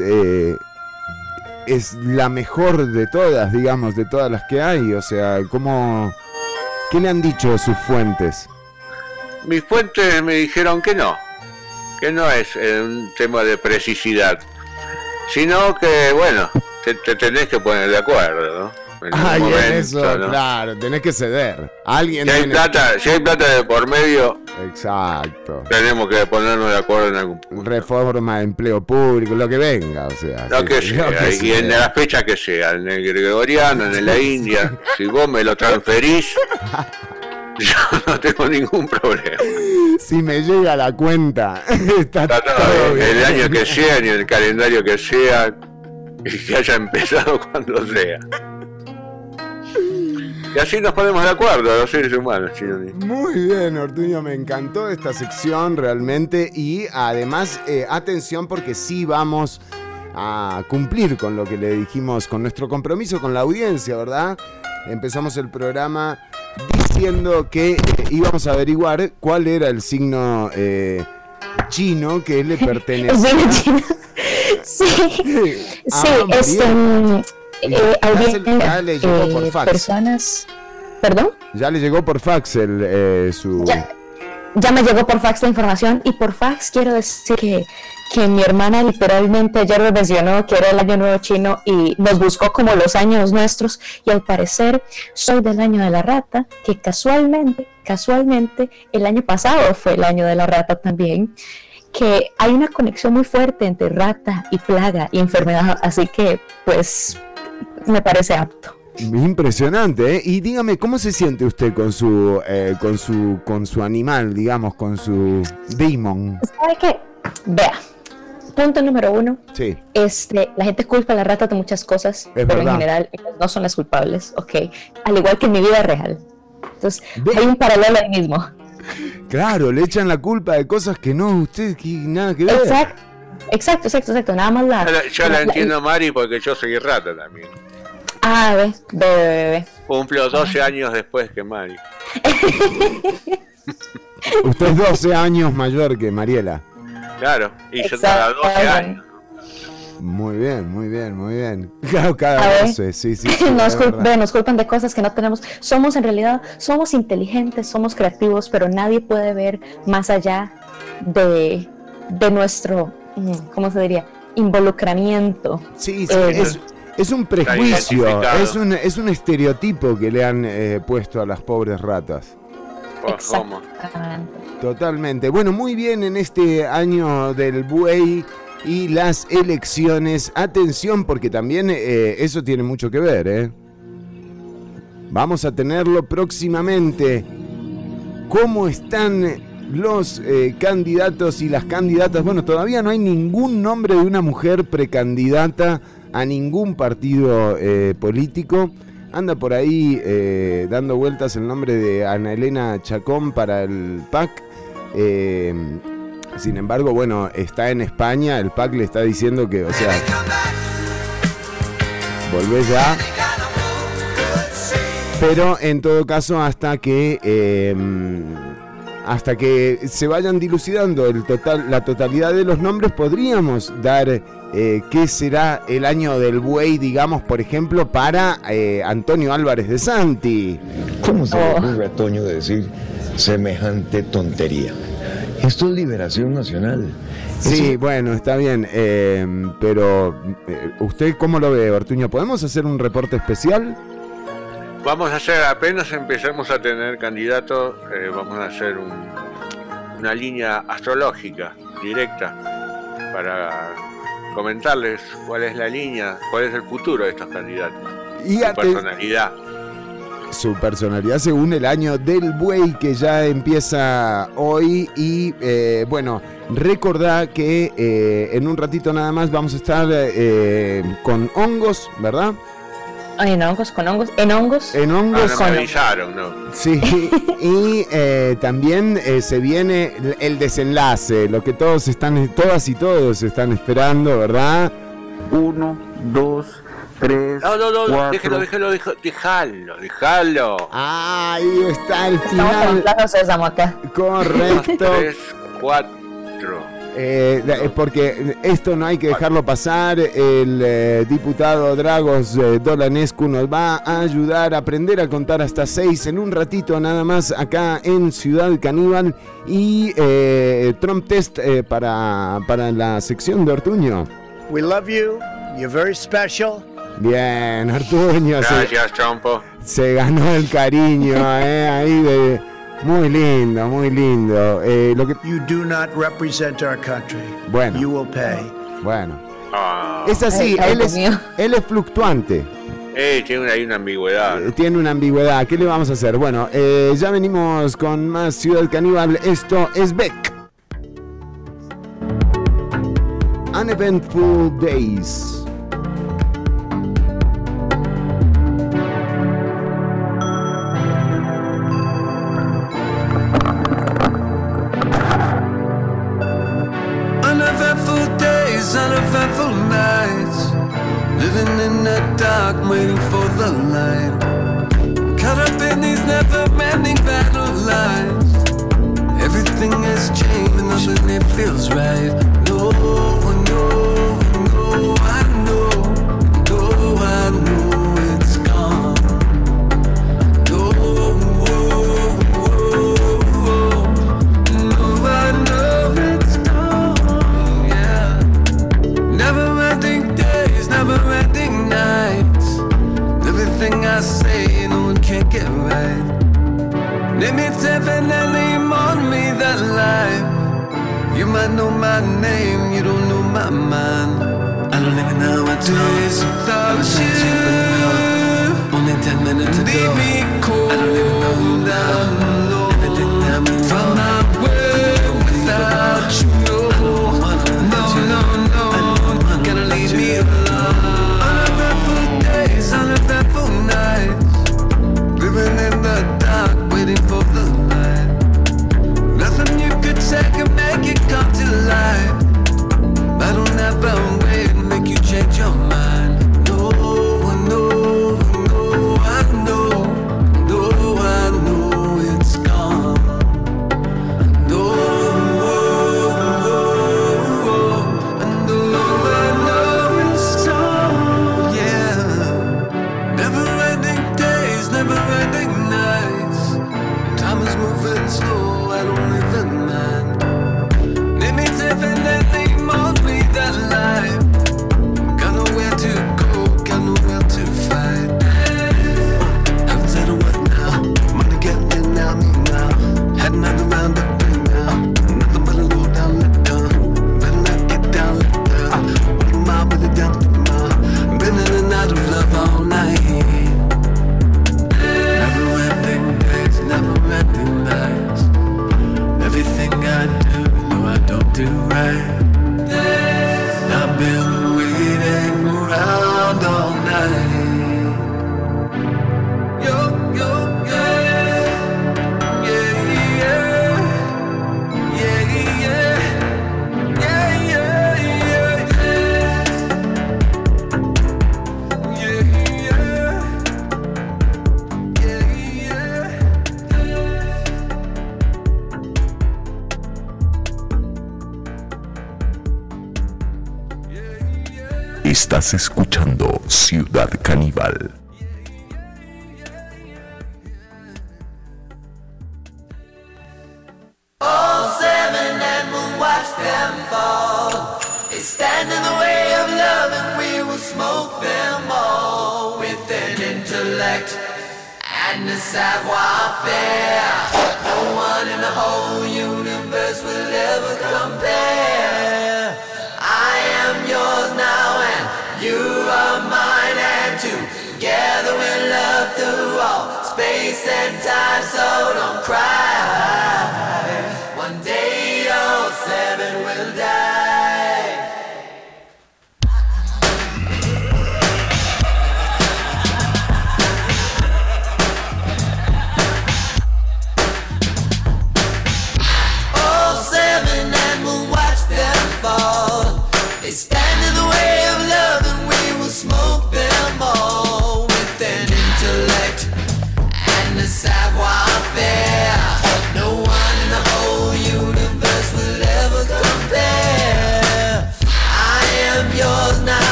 es la mejor de todas, digamos, de todas las que hay? O sea, ¿cómo, ¿qué le han dicho sus fuentes? Mis fuentes me dijeron que no, que no es eh, un tema de precisidad, sino que, bueno, te, te tenés que poner de acuerdo, ¿no? Ay, momento, eso, ¿no? claro, tenés que ceder. Alguien Si hay, tiene- plata, si hay plata de por medio, Exacto. tenemos que ponernos de acuerdo en algún punto. Reforma de empleo público, lo que venga, o sea. Lo que sí, sea, lo que y en la fecha que sea, en el gregoriano, en la India, si vos me lo transferís, [LAUGHS] yo no tengo ningún problema. Si me llega la cuenta, [LAUGHS] está, Está todo todo bien, bien. el año que sea, ni el calendario que sea, y que haya empezado [LAUGHS] cuando sea. Y así nos ponemos de acuerdo los seres humanos, Chironi. Muy bien, Ortuño, me encantó esta sección realmente y además, eh, atención porque sí vamos a cumplir con lo que le dijimos, con nuestro compromiso con la audiencia, ¿verdad? Empezamos el programa diciendo que eh, íbamos a averiguar cuál era el signo eh, chino que le [LAUGHS] pertenecía. Es. [LAUGHS] Sí, [LAUGHS] Ah, sí, este, bien. Eh, Ya le llegó por eh, fax. personas, perdón, Ya le llegó por fax el, eh, su... Ya. ya me llegó por fax la información y por fax quiero decir que, que mi hermana literalmente ayer me mencionó que era el año nuevo chino y nos buscó como los años nuestros y al parecer soy del año de la rata, que casualmente, casualmente el año pasado fue el año de la rata también que hay una conexión muy fuerte entre rata y plaga y enfermedad, así que pues me parece apto. Impresionante, ¿eh? Y dígame, ¿cómo se siente usted con su, eh, con su, con su animal, digamos, con su demon? ¿Sabe qué? Vea, punto número uno, Sí, este, la gente culpa a las ratas de muchas cosas, pero verdad. en general ellas no son las culpables, ok, al igual que en mi vida real. Entonces, Ve- hay un paralelo ahí mismo. claro, le echan la culpa de cosas que no, usted que nada que ver. Exacto, exacto, exacto, exacto, nada más la... Yo la, yo la la- entiendo, Mari, porque yo soy rata también. Ah, ve, ve, ve, ve. Cumplo 12 años después que Mari. [LAUGHS] Usted es 12 años mayor que Mariela. Claro, y yo cada 12 Exacto. años. Muy bien, muy bien, muy bien. Claro, cada. 12, sí, sí. sí, nos, es cul- verdad. ve, nos culpan de cosas que no tenemos. Somos en realidad, somos inteligentes, somos creativos, pero nadie puede ver más allá de, de nuestro, mm, ¿cómo se diría? Involucramiento. Sí, sí, Eh, es, es un prejuicio, es un, es un estereotipo que le han eh, puesto a las pobres ratas. ¿cómo? Exactamente. Totalmente. Bueno, muy bien en este año del buey y las elecciones. Atención, porque también eh, eso tiene mucho que ver, ¿eh? Vamos a tenerlo próximamente. ¿Cómo están los eh, candidatos y las candidatas? Bueno, todavía no hay ningún nombre de una mujer precandidata a ningún partido eh, político. Anda por ahí eh, dando vueltas el nombre de Ana Elena Chacón para el PAC. Eh, sin embargo, bueno, está en España, el PAC le está diciendo que, o sea, volvé ya. Pero en todo caso, hasta que eh, hasta que se vayan dilucidando la totalidad de los nombres, podríamos dar eh, qué será el año del buey, digamos, por ejemplo, para eh, Antonio Álvarez de Santi. ¿Cómo se le Oh. ocurre a Toño decir semejante tontería? Esto es liberación nacional. Sí, bueno, está bien, eh, pero eh, ¿usted cómo lo ve, Ortuño? ¿Podemos hacer un reporte especial? Vamos a hacer, apenas empecemos a tener candidatos, eh, vamos a hacer un- una línea astrológica directa para comentarles cuál es la línea, cuál es el futuro de estos candidatos, Y su personalidad. su personalidad según el año del buey que ya empieza hoy y eh, bueno, recordá que eh, en un ratito nada más vamos a estar eh, con hongos, ¿verdad? En hongos, con hongos, en hongos. En hongos. Ah, no no. Sí, y eh, también eh, se viene el, desenlace, lo que todos están, todas y todos están esperando, ¿verdad? Uno, dos, tres. No, no, no, cuatro. déjalo, déjalo, déjalo, déjalo, ahí está el final. Estamos en Correcto. tres, cuatro. Eh, eh, porque esto no hay que dejarlo pasar. El eh, diputado Dragos eh, Dolanescu nos va a ayudar a aprender a contar hasta seis en un ratito nada más acá en Ciudad Caníbal y Trump Test para, para la sección de Ortuño. We love you. You're very special. Bien, Ortuño. Gracias, se, Trumpo. Se ganó el cariño ahí de muy lindo, muy lindo. Eh, you do not represent our country. Bueno. You will pay. Bueno. Ah. Es así, él, es, él es fluctuante. Eh, tiene una, ambigüedad. Eh, tiene una ambigüedad. ¿Qué le vamos a hacer? Bueno, eh, ya venimos con más Ciudad Caníbal. Esto es Beck. Uneventful Days. get right. Name it seven, and name on me that life. You might know my name, you don't know my mind. I don't even know what to do without you. Only ten minutes to Leave me cold. I don't even know who now.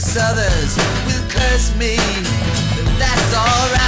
six others will curse me, but that's alright.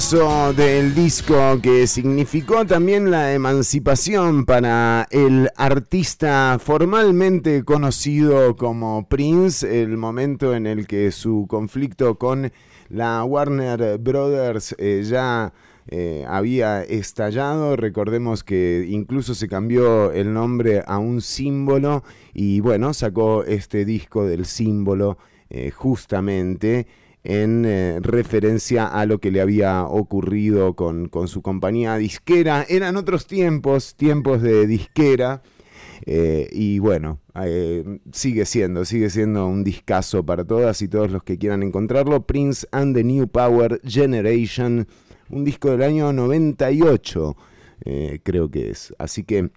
temazo del disco que significó también la emancipación para el artista formalmente conocido como Prince, el momento en el que su conflicto con la Warner Brothers eh, ya eh, había estallado. Recordemos que incluso se cambió el nombre a un símbolo y bueno, sacó este disco del símbolo eh, justamente en eh, referencia a lo que le había ocurrido con, con, su compañía disquera. Eran otros tiempos, tiempos de disquera. Eh, y bueno, eh, sigue siendo, sigue siendo un discazo para todas y todos los que quieran encontrarlo. Prince and the New Power Generation, un disco del año 98, creo que es. Así que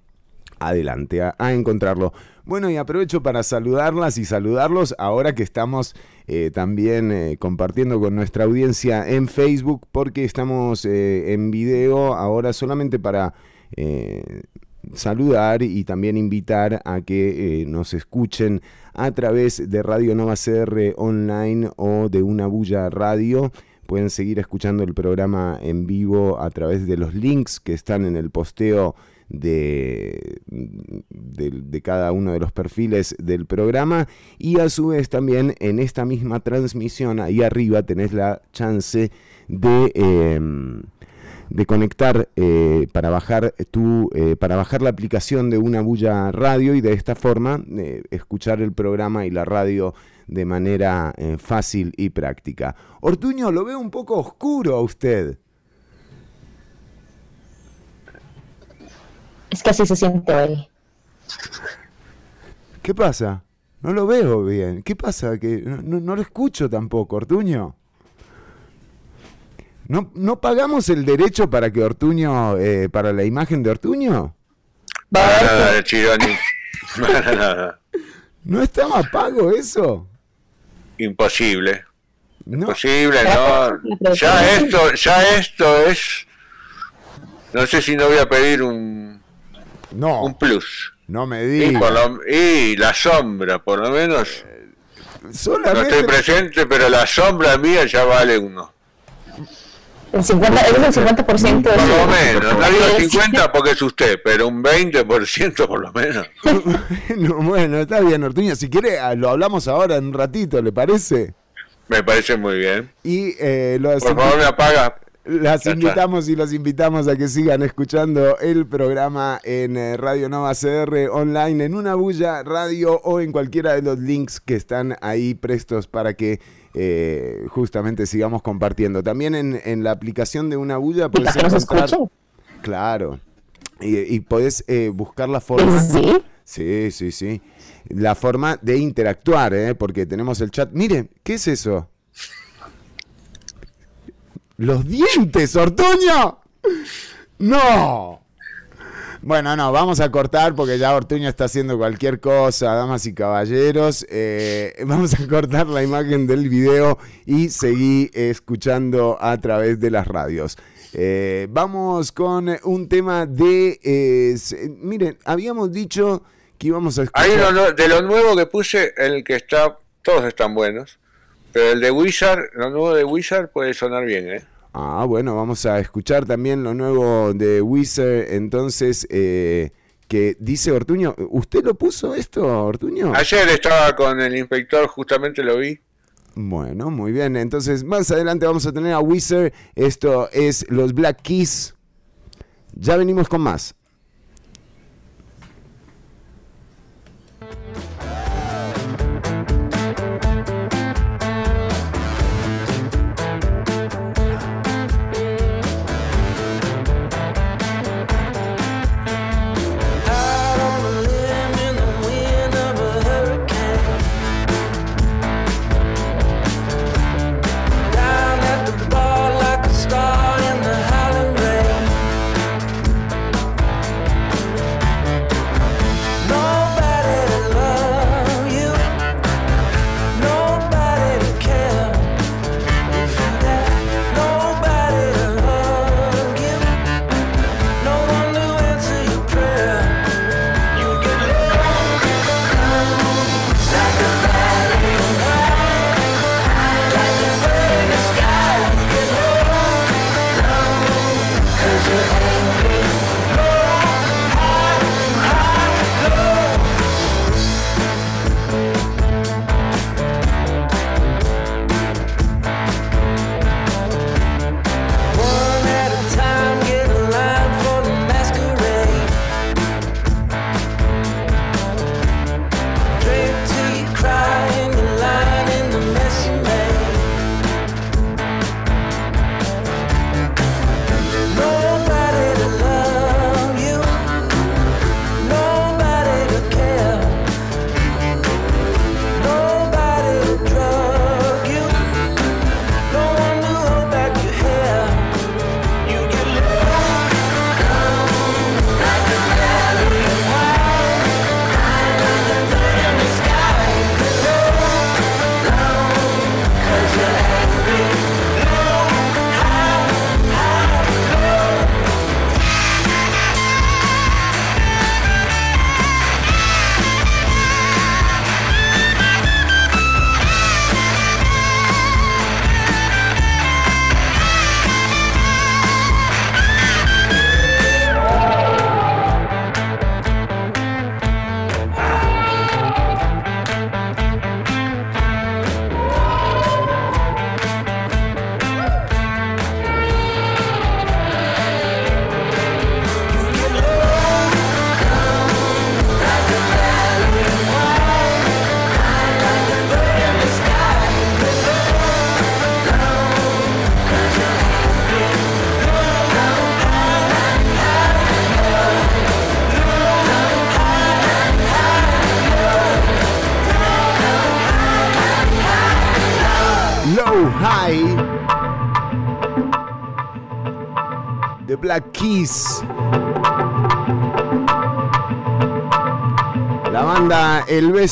adelante a, encontrarlo. Bueno, y aprovecho para saludarlas y saludarlos ahora que estamos eh, también eh, compartiendo con nuestra audiencia en Facebook, porque estamos eh, en video ahora solamente para saludar y también invitar a que nos escuchen a través de Radio Nova CR online o de una bulla radio. Pueden seguir escuchando el programa en vivo a través de los links que están en el posteo de, de, cada uno de los perfiles del programa y a su vez también en esta misma transmisión ahí arriba tenés la chance de em, de conectar eh, para bajar tu eh, para bajar la aplicación de una bulla radio y de esta forma eh, escuchar el programa y la radio de manera fácil y práctica. Ortuño, lo veo un poco oscuro a usted. Es que así se siente hoy. ¿Qué pasa? No lo veo bien. ¿Qué pasa? Que no, no- lo escucho tampoco, Ortuño. ¿No, ¿No pagamos el derecho para que Ortuño, eh, para la imagen de Ortuño? Para nada, Chironi. [LAUGHS] Para nada. ¿No estaba pago eso? Imposible. No. Imposible, no. Ya esto, ya esto es. No sé si no voy a pedir un, No, un plus. no me Y, diga. por lo- y la sombra, por lo menos. No estoy presente, pero la sombra mía ya vale uno. El 50, es el 50% de Por lo menos. No digo Es- 50 porque es usted, pero un 20% por lo menos. [LAUGHS] bueno, bueno, está bien, Ortuño. Si quiere, ah, lo hablamos ahora en un ratito, ¿le parece? Me parece muy bien. Y eh, los Por favor, me apaga. Las invitamos y los invitamos a que sigan escuchando el programa en eh, Radio Nova CR online, en una bulla radio o en cualquiera de los links que están ahí prestos para que eh, justamente sigamos compartiendo. También en, en la aplicación de una bulla puedes encontrar. Claro. Y, y podés eh, buscar la forma. ¿Sí? Sí, sí, sí. La forma de interactuar, ¿eh? porque tenemos el chat. Mire, ¿qué es eso? ¡Los dientes, Ortuño! ¡No! Bueno, no, vamos a cortar porque ya Ortuño está haciendo cualquier cosa, damas y caballeros. Eh, vamos a cortar la imagen del video y seguí escuchando a través de las radios. Eh, vamos con un tema de... miren, habíamos dicho que íbamos a escuchar... Ahí lo de lo nuevo que puse, el que está, todos están buenos. Pero el de Wizard, lo nuevo de Wizard puede sonar bien, ¿eh? Ah, bueno, vamos a escuchar también lo nuevo de Wizard, entonces, eh, que dice Ortuño, ¿usted lo puso esto, Ortuño? Ayer estaba con el inspector, justamente lo vi. Bueno, muy bien, entonces más adelante vamos a tener a Wizard, esto es los Black Keys, ya venimos con más.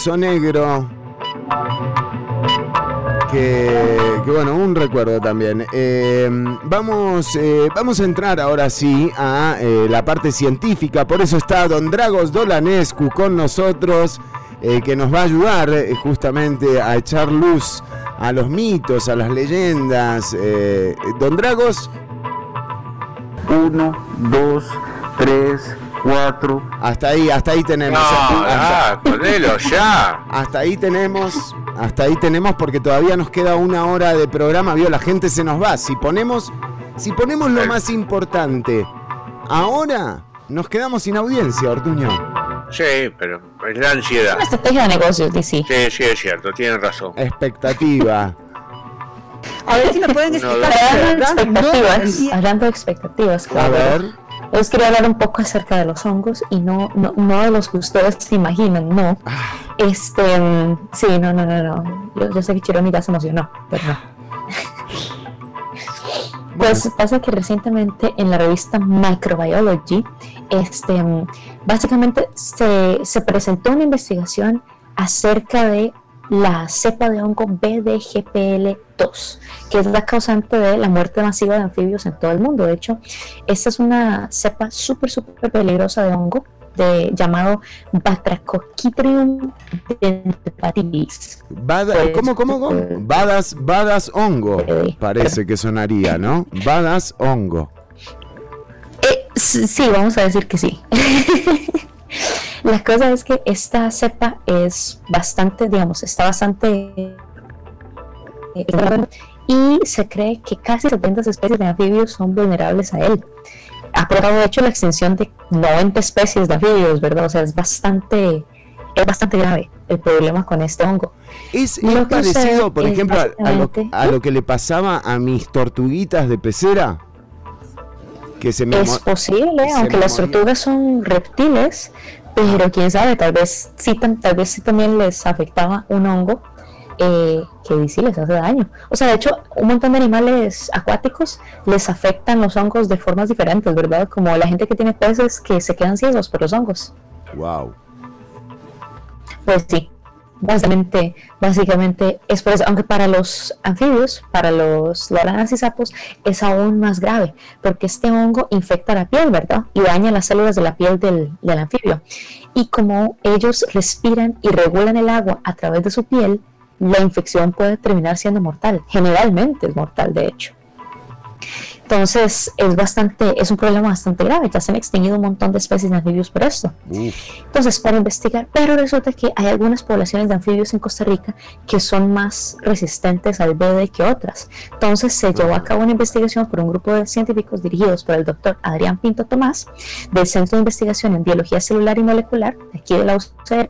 Negro. Que, bueno, un recuerdo también. Eh, vamos, eh, vamos a entrar ahora sí a eh, la parte científica. Por eso está Don Dragos Dolanescu con nosotros, eh, que nos va a ayudar justamente a echar luz a los mitos, a las leyendas. Don Dragos. Uno, dos, tres, cuatro. Hasta ahí, hasta ahí tenemos. No, hasta, ah, ponelo ya. hasta ahí tenemos. Hasta ahí tenemos porque todavía nos queda una hora de programa. Vio, la gente se nos va. Si ponemos, si ponemos lo más importante, ahora nos quedamos sin audiencia, Ortuño. Sí, pero es la ansiedad. Una estrategia de negocios, DC. Sí, sí, es cierto, tienen razón. Expectativa. A ver si me pueden explicar. de Hablando de no expectativas, hablando de expectativas, A claro. ver. Les quería hablar un poco acerca de los hongos y no, no, no de los que ustedes se imaginan, no. Ah. Este, sí, no, no, no, no. Yo, yo sé que Chironi ya se emocionó, pero no. [LAUGHS] Pues pasa que recientemente en la revista Microbiology, este, básicamente se, se presentó una investigación acerca de la cepa de hongo BDGPL2, que es la causante de la muerte masiva de anfibios en todo el mundo. De hecho, esta es una cepa súper, súper peligrosa de hongo de, llamado Batrachochitrium dentipatilis. Bada- Pues, ¿Cómo, cómo, cómo? eh, Badas, badas hongo. eh, Parece que sonaría, ¿no? Badas hongo. Eh, sí, vamos a decir que sí. [LAUGHS] La cosa es que esta cepa es bastante, digamos, está bastante... eh, y se cree que casi 70 especies de anfibios son vulnerables a él. Ha provocado de hecho la extinción de 90 especies de anfibios, ¿verdad? O sea, es bastante, es bastante grave el problema con este hongo. Es, es parecido, por ejemplo, a, a lo, básicamente- a lo que le pasaba a mis tortuguitas de pecera. Que se me Es posible, se aunque las tortugas son reptiles, pero quién sabe, tal vez sí, tal vez sí también les afectaba un hongo eh, que sí les hace daño. O sea, de hecho, un montón de animales acuáticos les afectan los hongos de formas diferentes, ¿verdad? Como la gente que tiene peces que se quedan ciegos por los hongos. Wow. Pues sí, básicamente, básicamente es por eso, aunque para los anfibios, para los loranas y sapos, es aún más grave, porque este hongo infecta la piel, ¿verdad? Y daña las células de la piel del, del anfibio. Y como ellos respiran y regulan el agua a través de su piel, la infección puede terminar siendo mortal. Generalmente es mortal, de hecho. Entonces es bastante, es un problema bastante grave. Ya se han extinguido un montón de especies de anfibios por esto. Uf. Entonces, para investigar, pero resulta que hay algunas poblaciones de anfibios en Costa Rica que son más resistentes al BD que otras. Entonces, se llevó a cabo una investigación por un grupo de científicos dirigidos por el doctor Adrián Pinto Tomás, del Centro de Investigación en Biología Celular y Molecular, aquí de la UCR,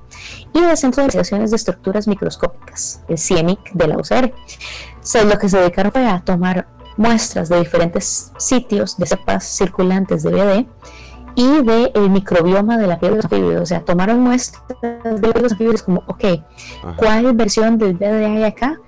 y del Centro de Investigaciones de Estructuras Microscópicas, el CIEMIC de la UCR. So, lo que se dedicaron fue a tomar muestras de diferentes sitios de cepas circulantes de BD y de el microbioma de la piel de los anfibios. O sea, tomaron muestras de los anfibios como, ok, ¿cuál versión del BD hay acá?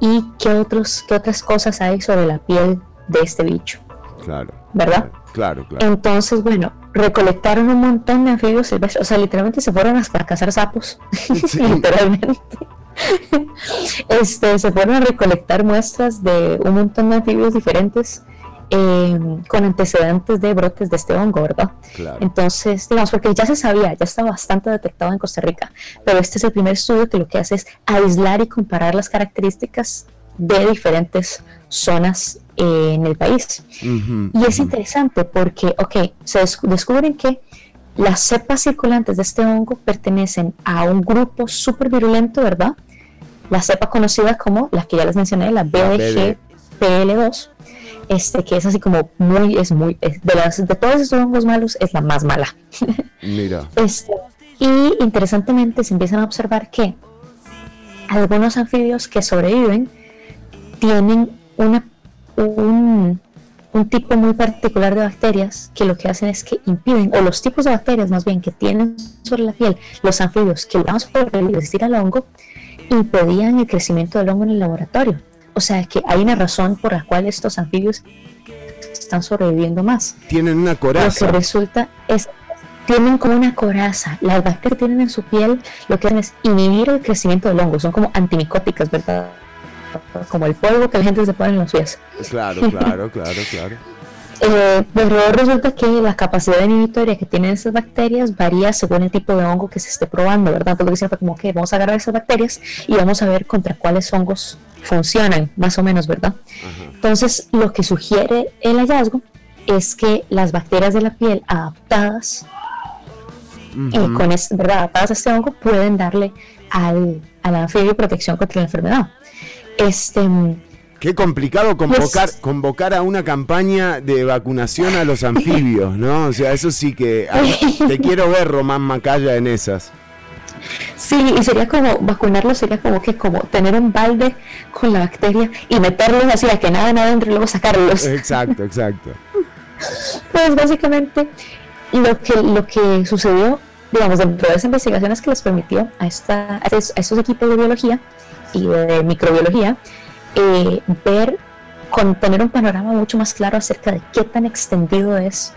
¿Y qué, otros, qué otras cosas hay sobre la piel de este bicho? Claro. ¿Verdad? Claro, claro. Entonces, bueno, recolectaron un montón de anfibios silvestres. O sea, literalmente se fueron hasta a cazar sapos. [LAUGHS] literalmente. [LAUGHS] este, se fueron a recolectar muestras de un montón de anfibios diferentes eh, con antecedentes de brotes de este hongo, ¿verdad? Claro. Entonces, digamos, porque ya se sabía, ya está bastante detectado en Costa Rica, pero este es el primer estudio que lo que hace es aislar y comparar las características de diferentes zonas eh, en el país. Y es interesante porque, ok, se des- descubren que las cepas circulantes de este hongo pertenecen a un grupo súper virulento, ¿verdad? La cepa conocida como, la que ya les mencioné, la BDGPL2, este, que es así como muy, es muy, es de, las, de todos estos hongos malos, es la más mala. [LAUGHS] Mira. Este, y interesantemente se empiezan a observar que algunos anfibios que sobreviven tienen una, un, un tipo muy particular de bacterias que lo que hacen es que impiden, o los tipos de bacterias más bien que tienen sobre la piel los anfibios que van a resistir al hongo, impedían el crecimiento del hongo en el laboratorio. O sea que hay una razón por la cual estos anfibios están sobreviviendo más. Tienen una Lo coraza. que resulta es tienen como una coraza. Las bacterias tienen en su piel lo que hacen es inhibir el crecimiento del hongo. Son como antimicóticas, ¿verdad? Como el polvo que la gente se pone en los pies. Claro, [LAUGHS] claro, claro, claro. Eh, pero resulta que la capacidad inhibitoria que tienen esas bacterias varía según el tipo de hongo que se esté probando, ¿verdad? Entonces lo que hicieron fue como que vamos a agarrar esas bacterias y vamos a ver contra cuáles hongos funcionan, más o menos, ¿verdad? Entonces lo que sugiere el hallazgo es que las bacterias de la piel adaptadas eh, Ujú. con es, ¿verdad? adaptadas a este hongo pueden darle al, al anfibio protección contra la enfermedad. Este, Qué complicado convocar, Pues- convocar a una campaña de vacunación a los anfibios, ¿no? O sea, eso sí que... te [LAUGHS] quiero ver, Román Macaya, en esas. Sí, y sería como vacunarlos, sería como que como tener un balde con la bacteria y meterlos así a que nada, nada entre y luego sacarlos. Exacto, exacto. Pues básicamente lo que, lo que sucedió, digamos, dentro de esa investigación es que les permitió a, esta, a estos, a estos equipos de biología y de microbiología eh, ver, con tener un panorama mucho más claro acerca de qué tan extendido es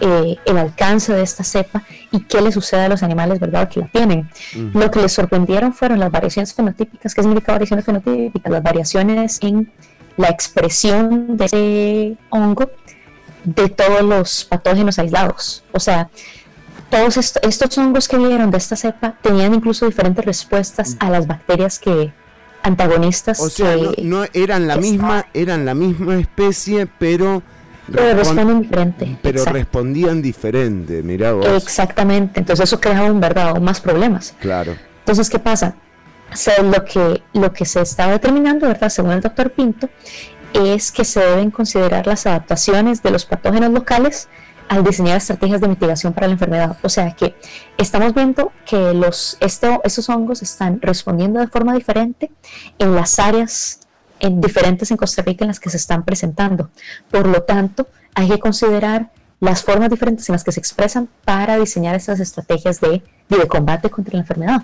eh, el alcance de esta cepa y qué le sucede a los animales, ¿verdad?, que la tienen. Lo que les sorprendieron fueron las variaciones fenotípicas. ¿Qué significa variaciones fenotípicas? Las variaciones en la expresión de ese hongo de todos los patógenos aislados. O sea, todos est- estos hongos que vieron de esta cepa tenían incluso diferentes respuestas a las bacterias que antagonistas O sea, no, que no eran la misma, eran la misma especie, pero... pero responden diferente. pero Exacto. respondían diferente, mirá vos. Exactamente. Entonces eso crea un verdad aún más problemas. Claro. Entonces, ¿qué pasa? O sea, lo, que, lo que se está determinando, ¿verdad? Según el doctor Pinto, es que se deben considerar las adaptaciones de los patógenos locales al diseñar estrategias de mitigación para la enfermedad. O sea que estamos viendo que los, esto, estos hongos están respondiendo de forma diferente en las áreas en diferentes en Costa Rica en las que se están presentando. Por lo tanto, hay que considerar las formas diferentes en las que se expresan para diseñar estas estrategias de, de combate contra la enfermedad.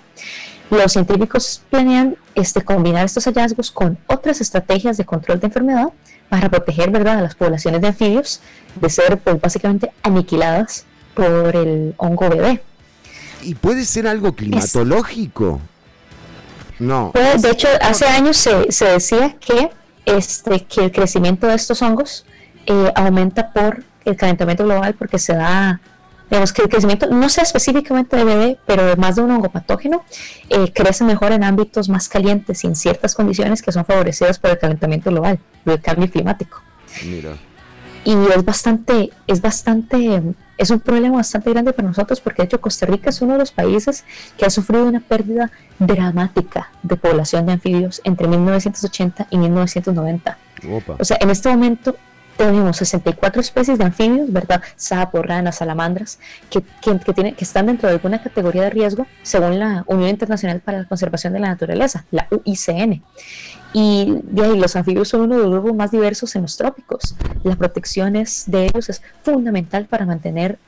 Los científicos planean este, combinar estos hallazgos con otras estrategias de control de enfermedad para proteger ¿verdad? a las poblaciones de anfibios de ser pues, básicamente aniquiladas por el hongo bebé. ¿Y puede ser algo climatológico? No. Pues, de hecho, hace años se, se decía que, este, que el crecimiento de estos hongos eh, aumenta por el calentamiento global porque se da, digamos que el crecimiento, no sé específicamente de bebé, pero de más de un hongo patógeno, eh, crece mejor en ámbitos más calientes y en ciertas condiciones que son favorecidas por el calentamiento global, el cambio climático. Mira. Y es bastante, es bastante, es un problema bastante grande para nosotros porque de hecho Costa Rica es uno de los países que ha sufrido una pérdida dramática de población de anfibios entre 1980 y 1990. Opa. O sea, en este momento tenemos 64 especies de anfibios, ¿verdad? Sapos, ranas, salamandras, que, que, que, tienen, que están dentro de alguna categoría de riesgo según la Unión Internacional para la Conservación de la Naturaleza, la UICN. Y los anfibios son uno de los grupos más diversos en los trópicos. La protección es, de ellos es fundamental para mantener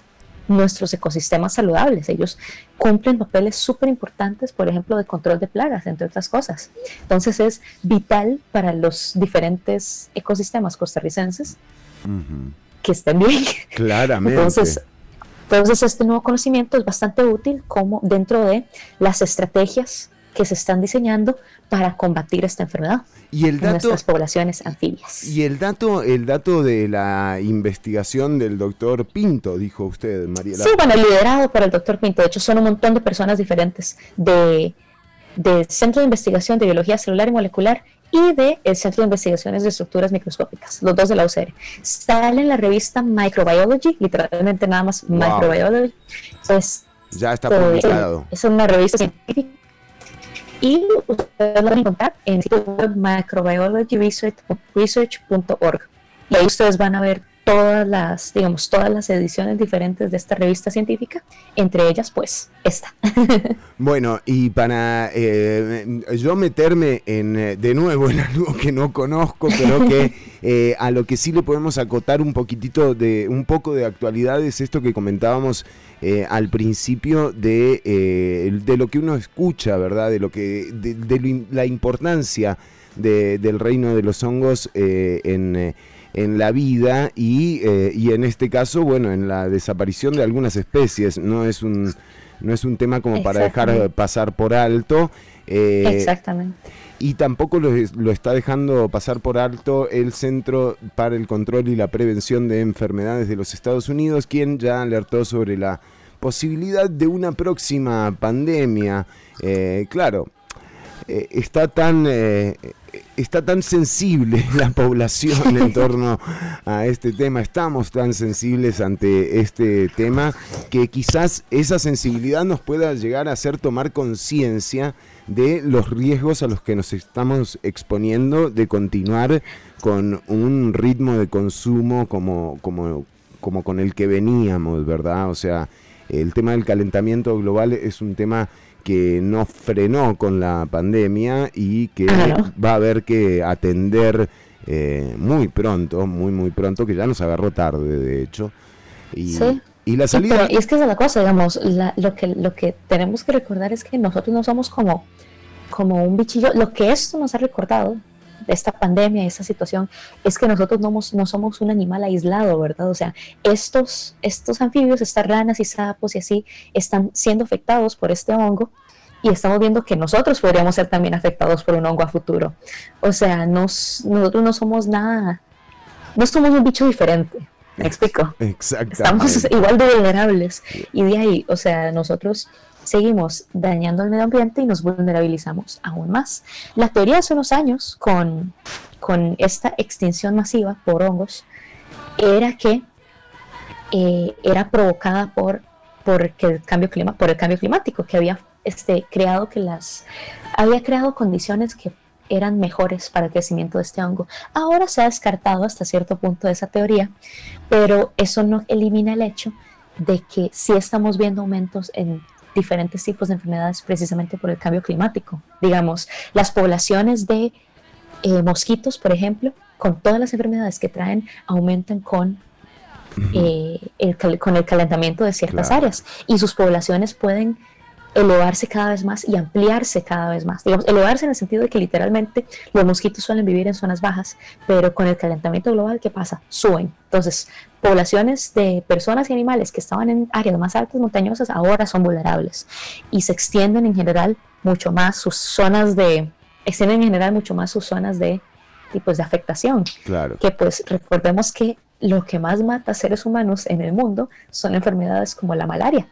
nuestros ecosistemas saludables. Ellos cumplen papeles súper importantes, por ejemplo, de control de plagas, entre otras cosas. Entonces es vital para los diferentes ecosistemas costarricenses Ujú. que estén bien. Claramente. Entonces, entonces este nuevo conocimiento es bastante útil como dentro de las estrategias que se están diseñando para combatir esta enfermedad y el en dato, nuestras poblaciones anfibias. y el dato, el dato de la investigación del doctor Pinto, dijo usted, Mariela. Sí, bueno, liderado por el doctor Pinto. De hecho, son un montón de personas diferentes de, del Centro de Investigación de Biología Celular y Molecular y del Centro de Investigaciones de Estructuras Microscópicas, los dos de la UCR. Sale en la revista Microbiology, literalmente nada más Wow. Microbiology. Es, Ya está eh, publicado. es una revista científica. Y ustedes la van a encontrar en microbiologyresearch.org. Y ahí ustedes van a ver todas las, digamos, todas las ediciones diferentes de esta revista científica, entre ellas, pues, esta. [LAUGHS] Bueno, y para eh, yo meterme en eh, de nuevo en [LAUGHS] algo que no conozco, pero que [LAUGHS] eh, a lo que sí le podemos acotar un poquitito de un poco de actualidad es esto que comentábamos eh, al principio de, eh, de lo que uno escucha, ¿verdad? De lo que de, de la importancia de- del reino de los hongos eh, en, en la vida y, eh, y en este caso, bueno, en la desaparición de algunas especies. No es un, no es un tema como para dejar pasar por alto. eh, Exactamente. y tampoco lo, es- lo está dejando pasar por alto el Centro para el Control y la Prevención de Enfermedades de los Estados Unidos, quien ya alertó sobre la posibilidad de una próxima pandemia. Eh, claro, eh, está tan está tan sensible [LAUGHS] la población en torno a este tema, estamos tan sensibles ante este tema que quizás esa sensibilidad nos pueda llegar a hacer tomar conciencia de los riesgos a los que nos estamos exponiendo de continuar con un ritmo de consumo como, como, como con el que veníamos, ¿verdad? O sea, el tema del calentamiento global es un tema que no frenó con la pandemia y que Claro. va a haber que atender eh, muy pronto, muy muy pronto, que ya nos agarró tarde de hecho. Y, Sí. y la Sí, salida... pero- y es que esa es la cosa, digamos, la- lo, que, lo que tenemos que recordar es que nosotros no somos como, como un bichillo. Lo que esto nos ha recordado, esta pandemia, esta situación, es que nosotros no, no somos un animal aislado, ¿verdad? O sea, estos, estos anfibios, estas ranas y sapos y así, están siendo afectados por este hongo y estamos viendo que nosotros podríamos ser también afectados por un hongo a futuro. O sea, nos, nosotros no somos nada, no somos un bicho diferente. ¿Me explico? Exactamente. Estamos igual de vulnerables. Y de ahí, o sea, nosotros seguimos dañando el medio ambiente y nos vulnerabilizamos aún más. La teoría hace unos años con, con esta extinción masiva por hongos era que eh, era provocada por, por, que el cambio clima, por el cambio climático, que había este, creado que las había creado condiciones que eran mejores para el crecimiento de este hongo. Ahora se ha descartado hasta cierto punto esa teoría, pero eso no elimina el hecho de que sí estamos viendo aumentos en diferentes tipos de enfermedades precisamente por el cambio climático. Digamos, las poblaciones de eh, mosquitos, por ejemplo, con todas las enfermedades que traen, aumentan con, eh, el, con el calentamiento de ciertas Claro. áreas y sus poblaciones pueden elevarse cada vez más y ampliarse cada vez más. Digamos, elevarse en el sentido de que literalmente los mosquitos suelen vivir en zonas bajas, pero con el calentamiento global, ¿qué pasa? Suben. Entonces, poblaciones de personas y animales que estaban en áreas más altas montañosas ahora son vulnerables y se extienden en general mucho más sus zonas de, extienden en general mucho más sus zonas de tipos de afectación. Claro. Que pues recordemos que lo que más mata a seres humanos en el mundo son enfermedades como la malaria,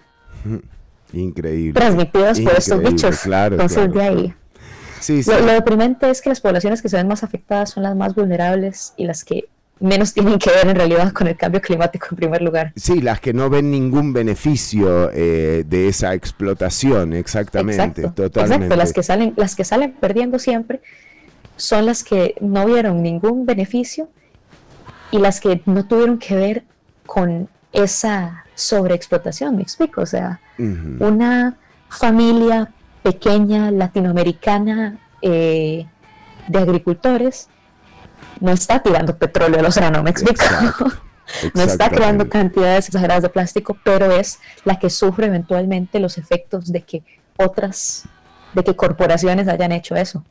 Increíble. transmitidas por estos bichos. Claro, Entonces claro, de ahí. claro. Sí, sí. Lo, lo deprimente es que las poblaciones que se ven más afectadas son las más vulnerables y las que menos [LAUGHS] tienen que ver en realidad con el cambio climático en primer lugar. Sí, las que no ven ningún beneficio eh, de esa explotación, exactamente, Exacto, totalmente. exacto. Las que salen, las que salen perdiendo siempre son las que no vieron ningún beneficio y las que no tuvieron que ver con esa sobreexplotación, me explico. O sea, una familia pequeña latinoamericana eh, de agricultores no está tirando petróleo al océano, me explico. [LAUGHS] no está creando cantidades exageradas de plástico, pero es la que sufre eventualmente los efectos de que otras, de que corporaciones hayan hecho eso.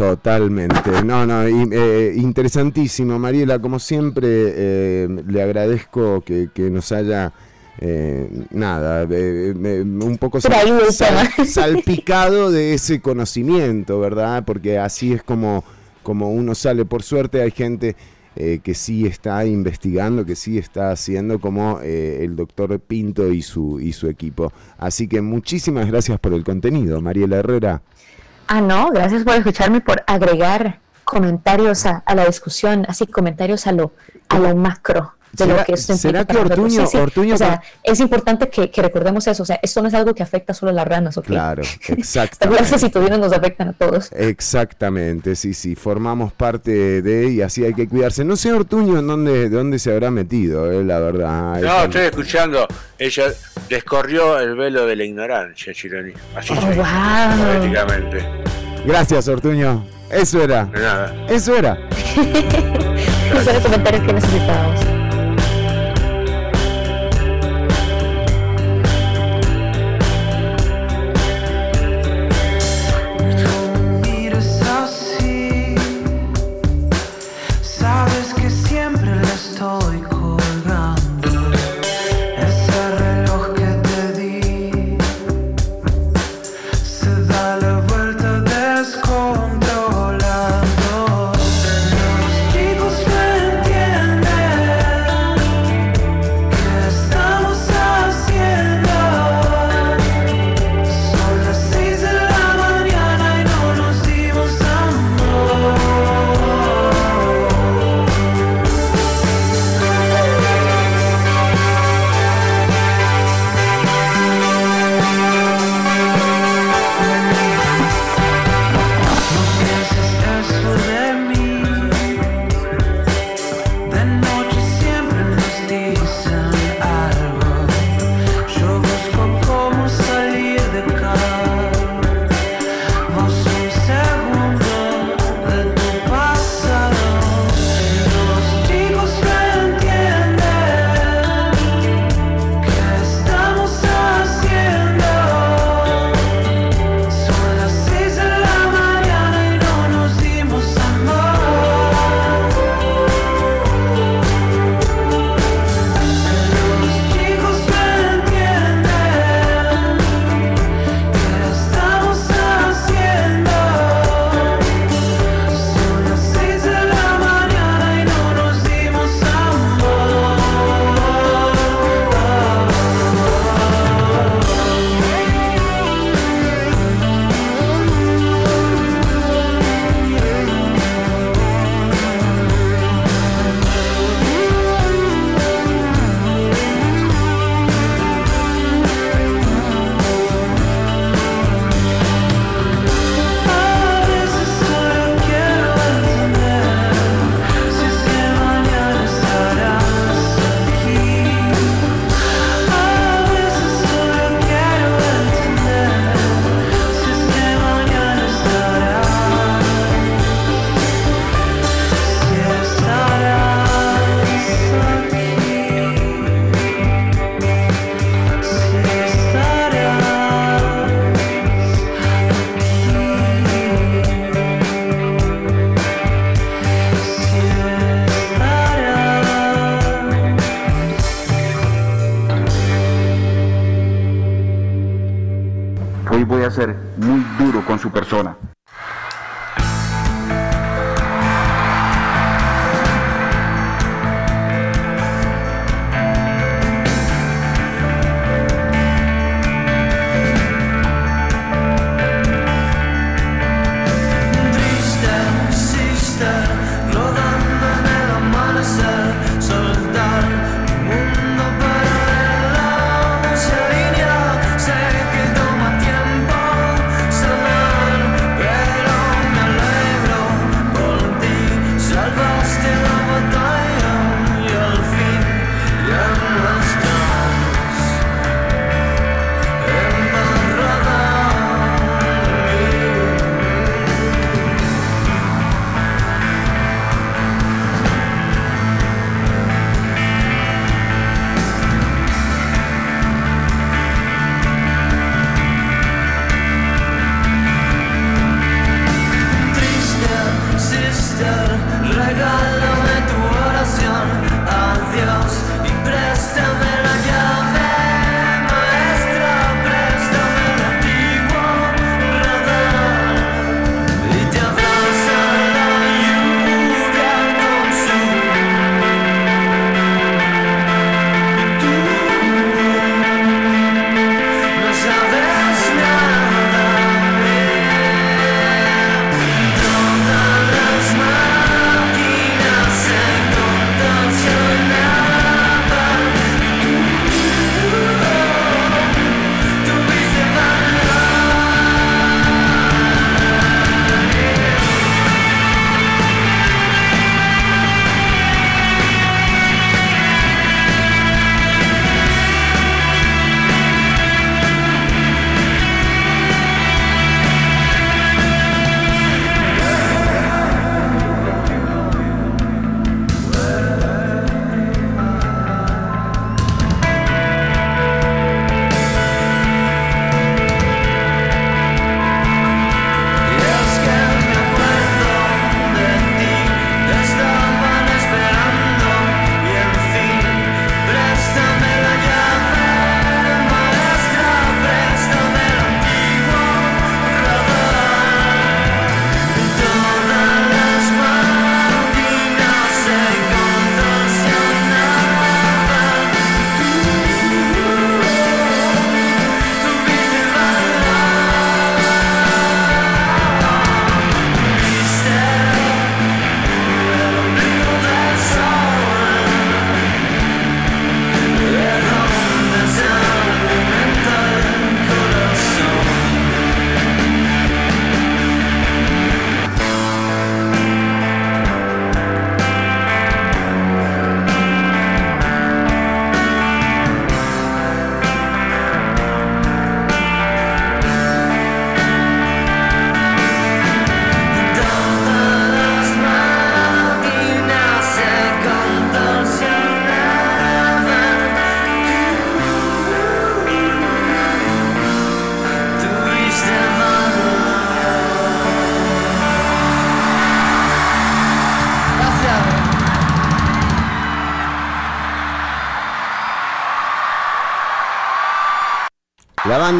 Totalmente. No, no, y, eh, interesantísimo, Mariela. Como siempre, eh, le agradezco que, que nos haya, eh, nada, eh, un poco sal- [LAUGHS] salpicado de ese conocimiento, ¿verdad? Porque así es como, como uno sale. Por suerte hay gente que sí está investigando, que sí está haciendo, como el doctor Pinto y su, y su equipo. Así que muchísimas gracias por el contenido, Mariela Herrera. Ah, no, gracias por escucharme, por agregar comentarios a, a la discusión, así comentarios a lo, a lo macro de ¿Será- lo que esto será. Ortuño- Ortuño o sea, es importante que, que recordemos eso, o sea, esto no es algo que afecta solo a las ranas, ¿ok? Claro, [LAUGHS] exactamente. situaciones nos afectan a todos. Exactamente, sí, sí, formamos parte de y así hay que cuidarse. No sé Ortuño en dónde, dónde se habrá metido, eh, la verdad. No, Esa- estoy escuchando. Ella descorrió el velo de la ignorancia, Chironi. Así Oh, wow. Gracias, Ortuño. Eso era. De nada. Eso era. [LAUGHS] Son los comentarios que necesitábamos.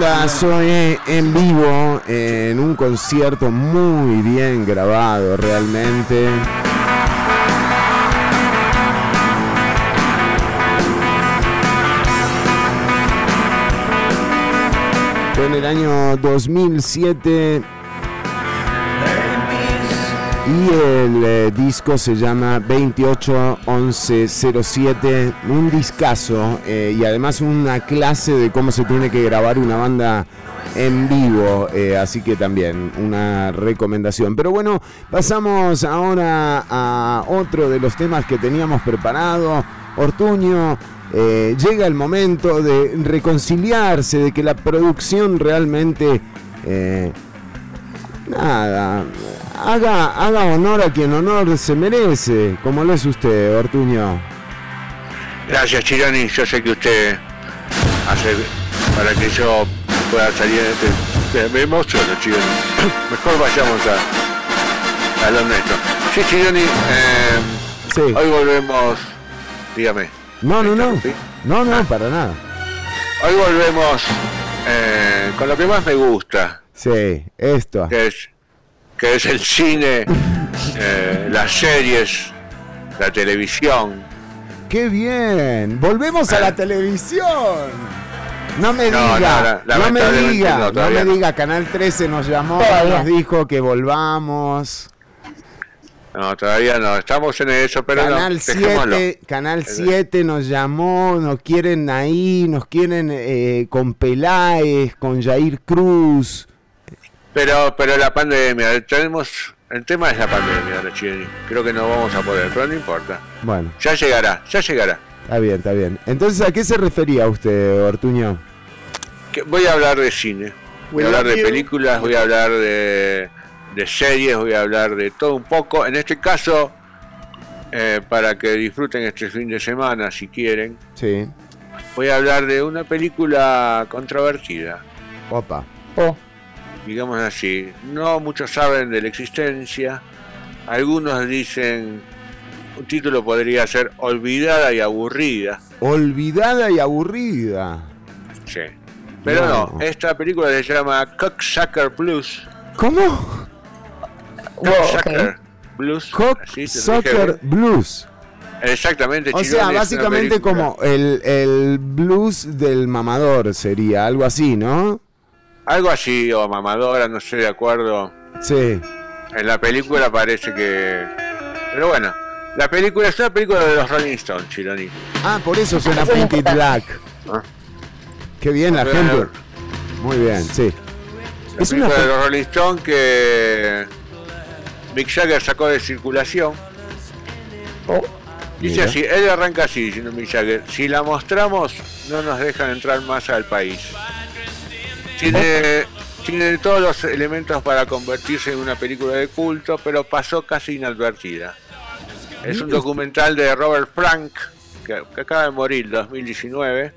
Banda Zoe en vivo en un concierto muy bien grabado realmente. Fue en el año 2007 y el eh, disco se llama 281107, un discazo eh, y además una clase de cómo se tiene que grabar una banda en vivo, eh, así que también una recomendación. Pero bueno, pasamos ahora a otro de los temas que teníamos preparado. Ortuño, llega el momento de reconciliarse, de que la producción realmente... Nada, haga, haga honor a quien honor se merece, como lo es usted, Ortuño. Gracias, Chironi. Yo sé que usted hace para que yo pueda salir de este. Me, emociono, Chironi. [COUGHS] Mejor vayamos a, a lo honesto. Sí, Chironi, eh, hoy volvemos. Dígame. No, no, no. No, no, para nada. Hoy volvemos eh, con lo que más me gusta, Sí, esto. que es, que es el cine, eh, las series, la televisión. ¡Qué bien! ¡Volvemos a la televisión! No me No, diga, no, no, no, me diga, no, me diga, Canal 13 nos llamó, Todavía. nos dijo que volvamos. No, todavía no, estamos en eso, pero Canal no, dejémoslo. 7, Canal 7 nos llamó, nos quieren ahí, nos quieren eh, con Peláez, con Jair Cruz. Pero, pero la pandemia, tenemos, el tema es la pandemia, Chini. Creo que no vamos a poder, pero no importa. Bueno, Ya llegará, ya llegará. está bien, está bien. Entonces, ¿a qué se refería usted, Ortuño? Que- Voy a hablar de cine, voy a hablar de películas, voy a hablar de, de series, voy a hablar de todo un poco. En este caso, eh, para que disfruten este fin de semana, si quieren, Sí. voy a hablar de una película controvertida, Opa. Oh, digamos así. No muchos saben de la existencia, algunos dicen, un título podría ser Olvidada y Aburrida. Olvidada y aburrida. Sí. Pero no, No. esta película se llama Cocksucker Blues. ¿Cómo? wow, Cocksucker ok. Blues. Cock así te lo Soccer dije. Blues. Exactamente. O sea, básicamente como el, el blues del mamador sería, algo así, ¿no? Algo así, o mamadora, no sé, de acuerdo. Sí. En la película parece que... Pero bueno, la película es una película de los Rolling Stones, Chironi. Ah, por eso suena es Painted importante. Black. Ah. Qué bien la gente. Muy bien, sí. La Es una película de pe- los Rolling Stones que Mick Jagger sacó de circulación. Oh, Dice Mira. así, él arranca así, diciendo Mick Jagger, si la mostramos no nos dejan entrar más al país. Tiene, tiene todos los elementos para convertirse en una película de culto, pero pasó casi inadvertida. Es un documental de Robert Frank, que, que acaba de morir 2019,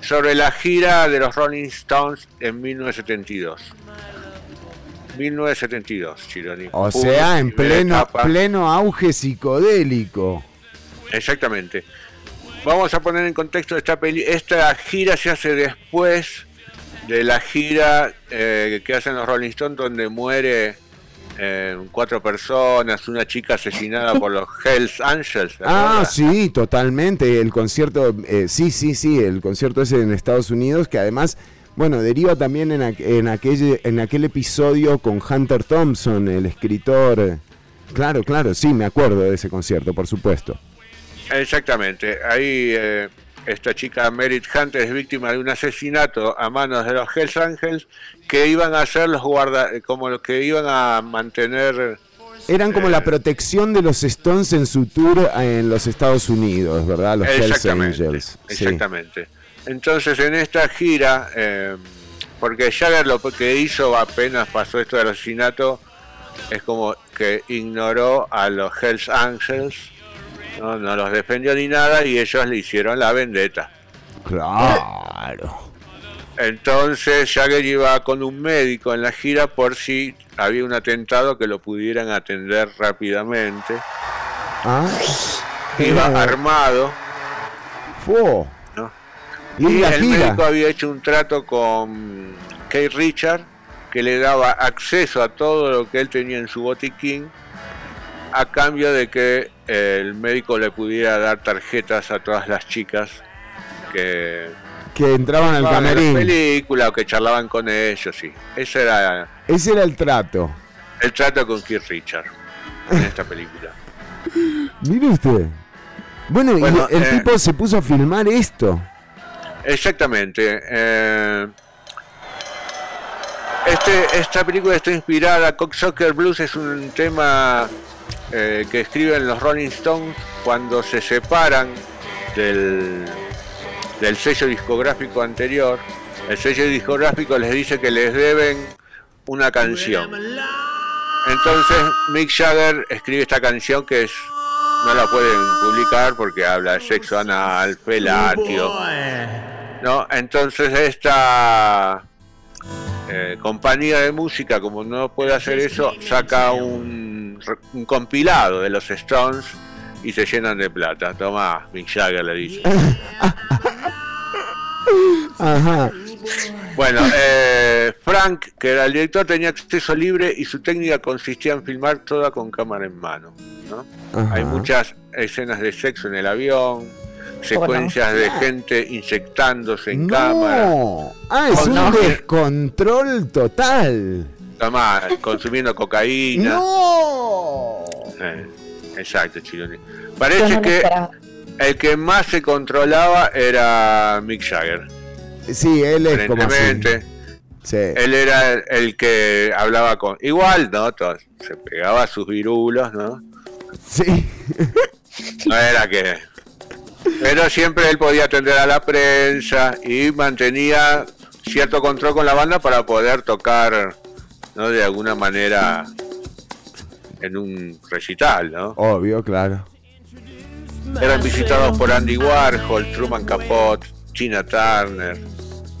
sobre la gira de los Rolling Stones en 1972. 1972, Chironi. O sea, en pleno, etapa. pleno auge psicodélico. Exactamente. Vamos a poner en contexto esta peli. Esta gira se hace después de la gira eh, que hacen los Rolling Stones, donde muere eh, cuatro personas, una chica asesinada por los Hells Angels. ¿te Ah, sí, totalmente. El concierto, eh, sí, sí, sí, el concierto ese en Estados Unidos, que además, bueno, deriva también en, aqu- en, aquel, en aquel episodio con Hunter Thompson, el escritor. Claro, claro, sí, me acuerdo de ese concierto, por supuesto. Exactamente. Ahí eh, esta chica Merit Hunter es víctima de un asesinato a manos de los Hells Angels que iban a ser los guarda, eh, como los que iban a mantener Eran como la protección de los Stones en su tour en los Estados Unidos, ¿verdad? Los Hells Exactamente, Angels. Sí. exactamente. Entonces en esta gira, eh, porque Jagger lo que hizo apenas pasó esto del asesinato, es como que ignoró a los Hells Angels, no, no los defendió ni nada y ellos le hicieron la vendetta. Claro. Entonces Jagger iba con un médico en la gira por si había un atentado que lo pudieran atender rápidamente. Ah, Iba Eh. armado. ¿no? Y Linda el gira. médico había hecho un trato con Kate Richard que le daba acceso a todo lo que él tenía en su botiquín a cambio de que el médico le pudiera dar tarjetas a todas las chicas que Que entraban al estaban en la camerín. película o que charlaban con ellos, sí. Ese era Ese era el trato. el trato con Keith Richard en esta película. [LAUGHS] Mire usted. Bueno, y el eh, tipo se puso a filmar esto. Exactamente. eh, este, esta película está inspirada, Cocksucker Blues es un tema eh, que escriben los Rolling Stones cuando se separan del, del sello discográfico anterior. El sello discográfico les dice que les deben una canción. Entonces Mick Jagger escribe esta canción que es no la pueden publicar porque habla de sexo anal, felatio. ¿no? Entonces esta eh, compañía de música, como no puede hacer eso, saca un, un compilado de los Stones y se llenan de plata. Toma, Mick Jagger le dice. [LAUGHS] Ajá. Bueno, eh, Frank, que era el director, tenía acceso libre y su técnica consistía en filmar toda con cámara en mano. ¿no? Hay muchas escenas de sexo en el avión, secuencias de gente insectándose en cámara, No. Ah, es un no. descontrol total. Toma, consumiendo cocaína. No. Eh, exacto, Chironi. Parece no que el que más se controlaba era Mick Jagger. Sí, él es como así. Sí. Él era el, el que hablaba con. Igual, ¿no? Todos- se pegaba sus virulos, ¿no? Sí. No era que. Pero siempre él podía atender a la prensa y mantenía cierto control con la banda para poder tocar, ¿no? De alguna manera en un recital, ¿no? Obvio, claro. Eran visitados por Andy Warhol, Truman Capote, Tina Turner,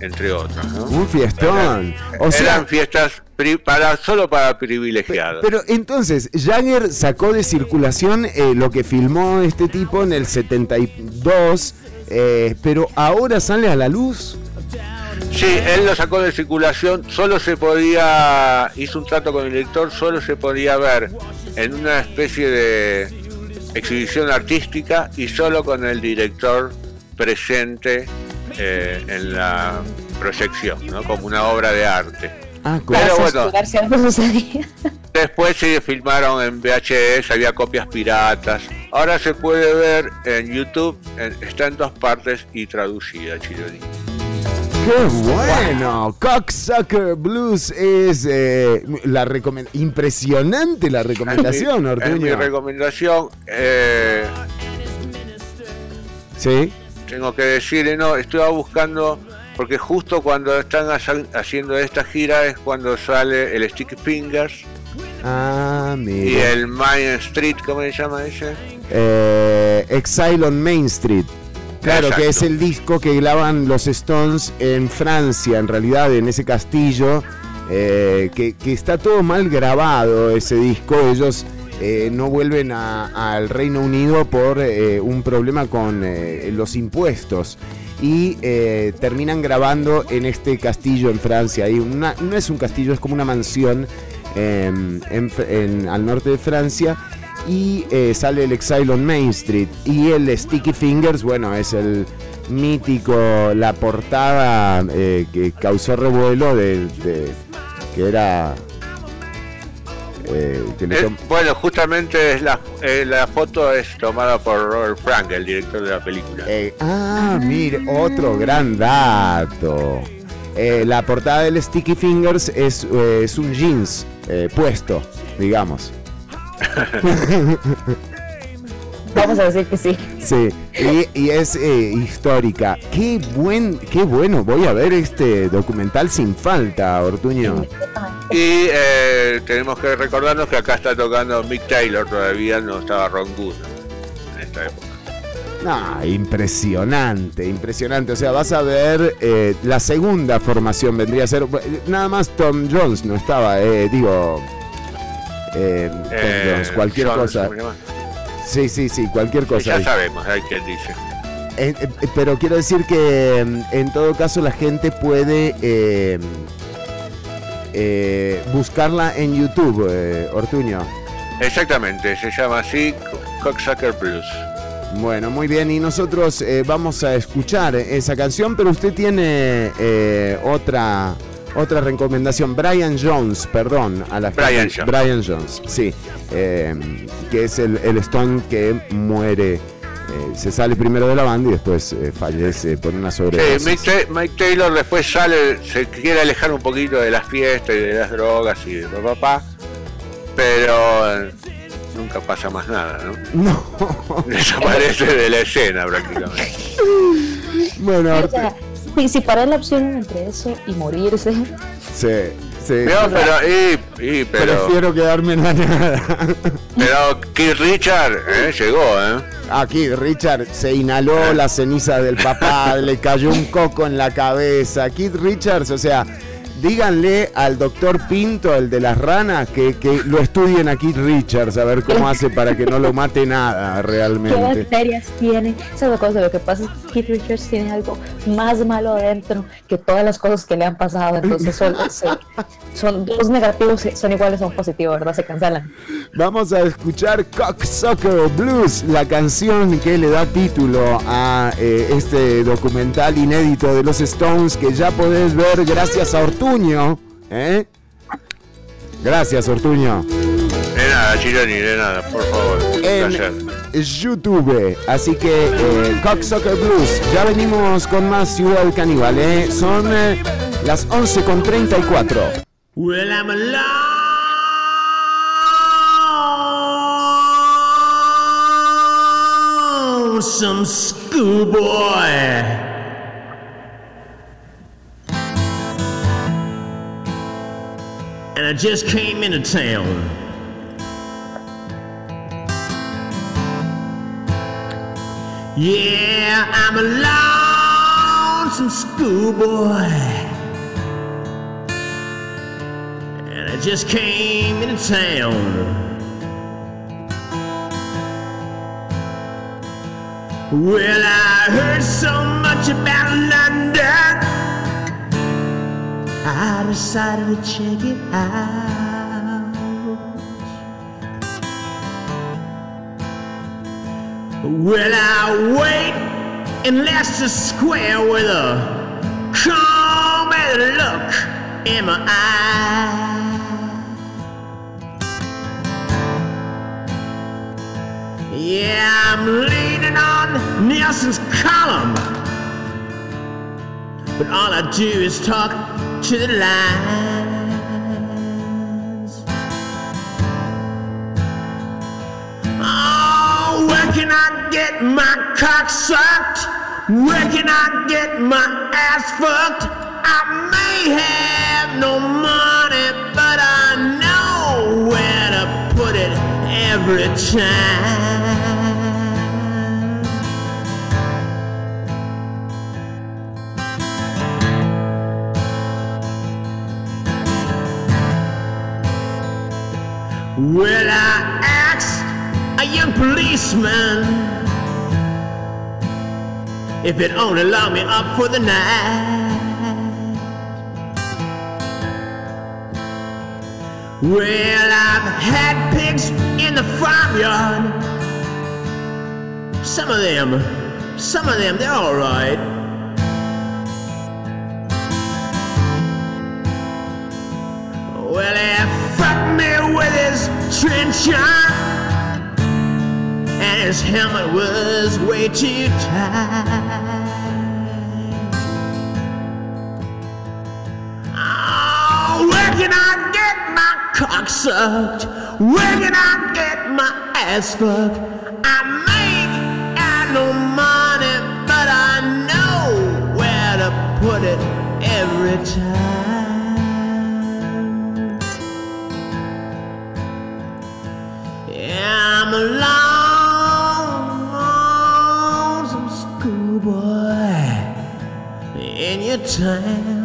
entre otros, ¿no? Un fiestón. O sea, Eran fiestas para solo para privilegiados. Pero entonces, Jagger sacó de circulación eh, lo que filmó este tipo en el 72, eh, pero ahora sale a la luz. Sí, él lo sacó de circulación, solo se podía, hizo un trato con el director, solo se podía ver en una especie de exhibición artística y solo con el director presente eh, en la proyección, ¿no? como una obra de arte. Ah, Para Pero bueno, después se filmaron en VHS, había copias piratas. Ahora se puede ver en YouTube, en- está en dos partes y traducida, Chironi. ¡Qué bueno! Cocksucker Blues es eh, la impresionante la recomendación, Es mi- es mi Ortuño. recomendación. eh, Sí. tengo que decirle, no, estuve buscando, porque justo cuando están haciendo esta gira es cuando sale el Stick Fingers Ah, y el Main Street, ¿cómo se llama ese? Eh, Exile on Main Street. Claro, que es el disco que graban los Stones en Francia, en realidad, en ese castillo, eh, que, que está todo mal grabado ese disco. Ellos eh, no vuelven al Reino Unido por eh, un problema con los impuestos. Y terminan grabando en este castillo en Francia. Una- no es un castillo, es como una mansión em, en Fr- en- al norte de Francia y eh, sale el Exile on Main Street y el Sticky Fingers, bueno, es el mítico, la portada eh, que causó revuelo de, de- que era eh, que Eh, bueno, justamente es la, eh, la foto es tomada por Robert Frank, el director de la película. ah, mire, otro gran dato. Eh, la portada del Sticky Fingers es, eh, es un jeans eh, puesto, digamos. [LAUGHS] Vamos a decir que sí. Sí, y, y es eh, histórica. Qué buen, qué bueno. Voy a ver este documental sin falta, Ortuño. Y eh, tenemos que recordarnos que acá está tocando Mick Taylor, todavía no estaba Ron Good en esta época. Impresionante, impresionante. O sea, vas a ver eh, la segunda formación vendría a ser nada más Tom Jones no estaba, eh, digo, eh, Eh, cualquier cosa. Sí, sí, sí, cualquier cosa. Ya sabemos, hay quien dice. Eh, pero quiero decir que mm, en todo caso la gente puede buscarla en YouTube, eh, Ortuño. Exactamente, se llama así Cocksucker Blues. Bueno, muy bien, y nosotros vamos a escuchar esa canción, pero usted tiene otra otra recomendación, Brian Jones, perdón, a la Brian Jones. Brian Jones, sí, eh, que es el, el Stone que muere, eh, se sale primero de la banda y después eh, fallece por una Sí, sobredosis. Ta- Mike Taylor después sale, se quiere alejar un poquito de las fiestas y de las drogas y de papá, pero eh, nunca pasa más nada, ¿no? [LAUGHS] No. Desaparece de la escena prácticamente. Bueno, si, si para la opción entre eso y morirse, sí, sí. No, pero, y, y, pero, Prefiero quedarme en la nada. pero Keith Richard eh, llegó, ¿eh? Aquí Richard se inhaló la ceniza del papá, le cayó un coco en la cabeza. Keith Richards, o sea, díganle al doctor Pinto, el de las ranas, que, que lo estudien aquí Richards, a ver cómo hace para que no lo mate nada ¿Qué realmente. bacterias tiene? Esa es la cosa. Lo que pasa es que Keith Richards tiene algo más malo adentro que todas las cosas que le han pasado. Entonces son, [LAUGHS] son dos negativos, son iguales a un positivo, ¿verdad? Se cancelan. Vamos a escuchar Cocksucker Blues, la canción que le da título a eh, este documental inédito de los Stones que ya podés ver gracias a Ortuño. ¿eh? Gracias, Ortuño. De nada, Chironi, de nada, por favor. En YouTube. Así que eh, Cocksucker Blues. Ya venimos con más Ciudad Caníbal. ¿eh? Son eh, las 11 con 34. Well, I'm alone, some schoolboy. And I just came into town. Yeah, I'm a lonesome schoolboy. And I just came into town. Well, I heard so much about London. I decided to check it out. Well, I wait in Leicester Square with a calm and look in my eye. Yeah, I'm leaning on Nelson's column. But all I do is talk to the lines. Oh, where can I get my cock sucked? Where can I get my ass fucked? I may have no money, but I know where to put it every time. Well, I asked a young policeman if it only locked me up for the night. Well, I've had pigs in the farmyard. Some of them, some of them, they're alright. Well, he fucked me with his trencher, and his helmet was way too tight. Oh, where can I get my cock sucked? Where can I get my ass fucked? I make out no money, but I know where to put it every time. 在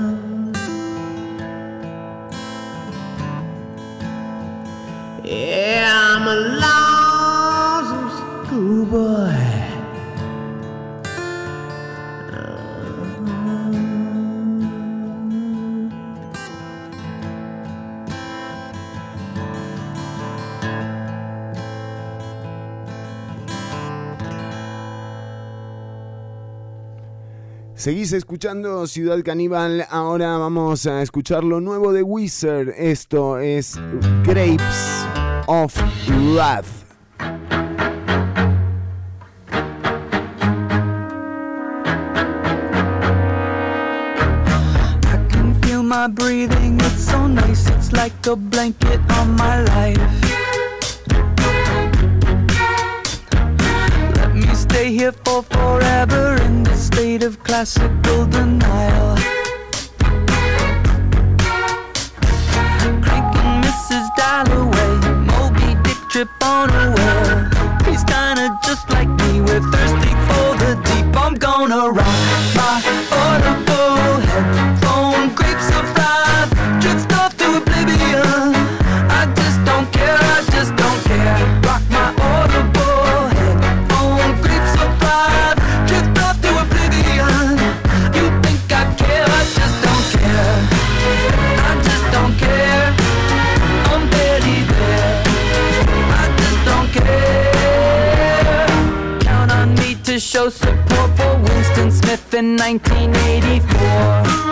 Seguís escuchando Ciudad Caníbal. Ahora vamos a escuchar lo nuevo de Wizard. Esto es Grapes of Wrath. My breathing, it's so nice, it's like a blanket my life. Stay here for forever in this state of classical denial. Cranking Mrs. Dalloway, Moby Dick trip on a whale. He's in 1984.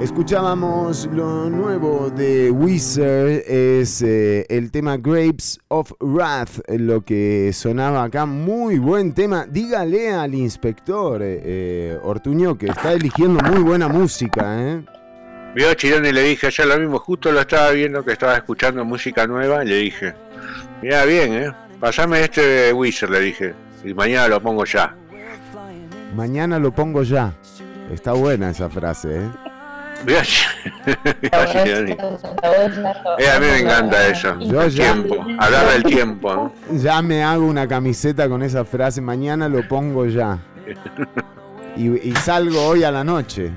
Escuchábamos lo nuevo de Wizard, es eh, el tema Grapes of Wrath, lo que sonaba acá, muy buen tema. Dígale al inspector eh, eh, Ortuño que está eligiendo muy buena música, ¿eh? Vio a Chirón y le dije ayer lo mismo, justo lo estaba viendo que estaba escuchando música nueva y le dije, mira bien, eh, pasame este de Wizard, le dije, y mañana lo pongo ya. Mañana lo pongo ya. Está buena esa frase, ¿eh? [LAUGHS] Eh, a mí me encanta eso. Yo el ya- tiempo, hablar del tiempo, ¿no? Ya me hago una camiseta con esa frase, mañana lo pongo ya. Y, y salgo hoy a la noche.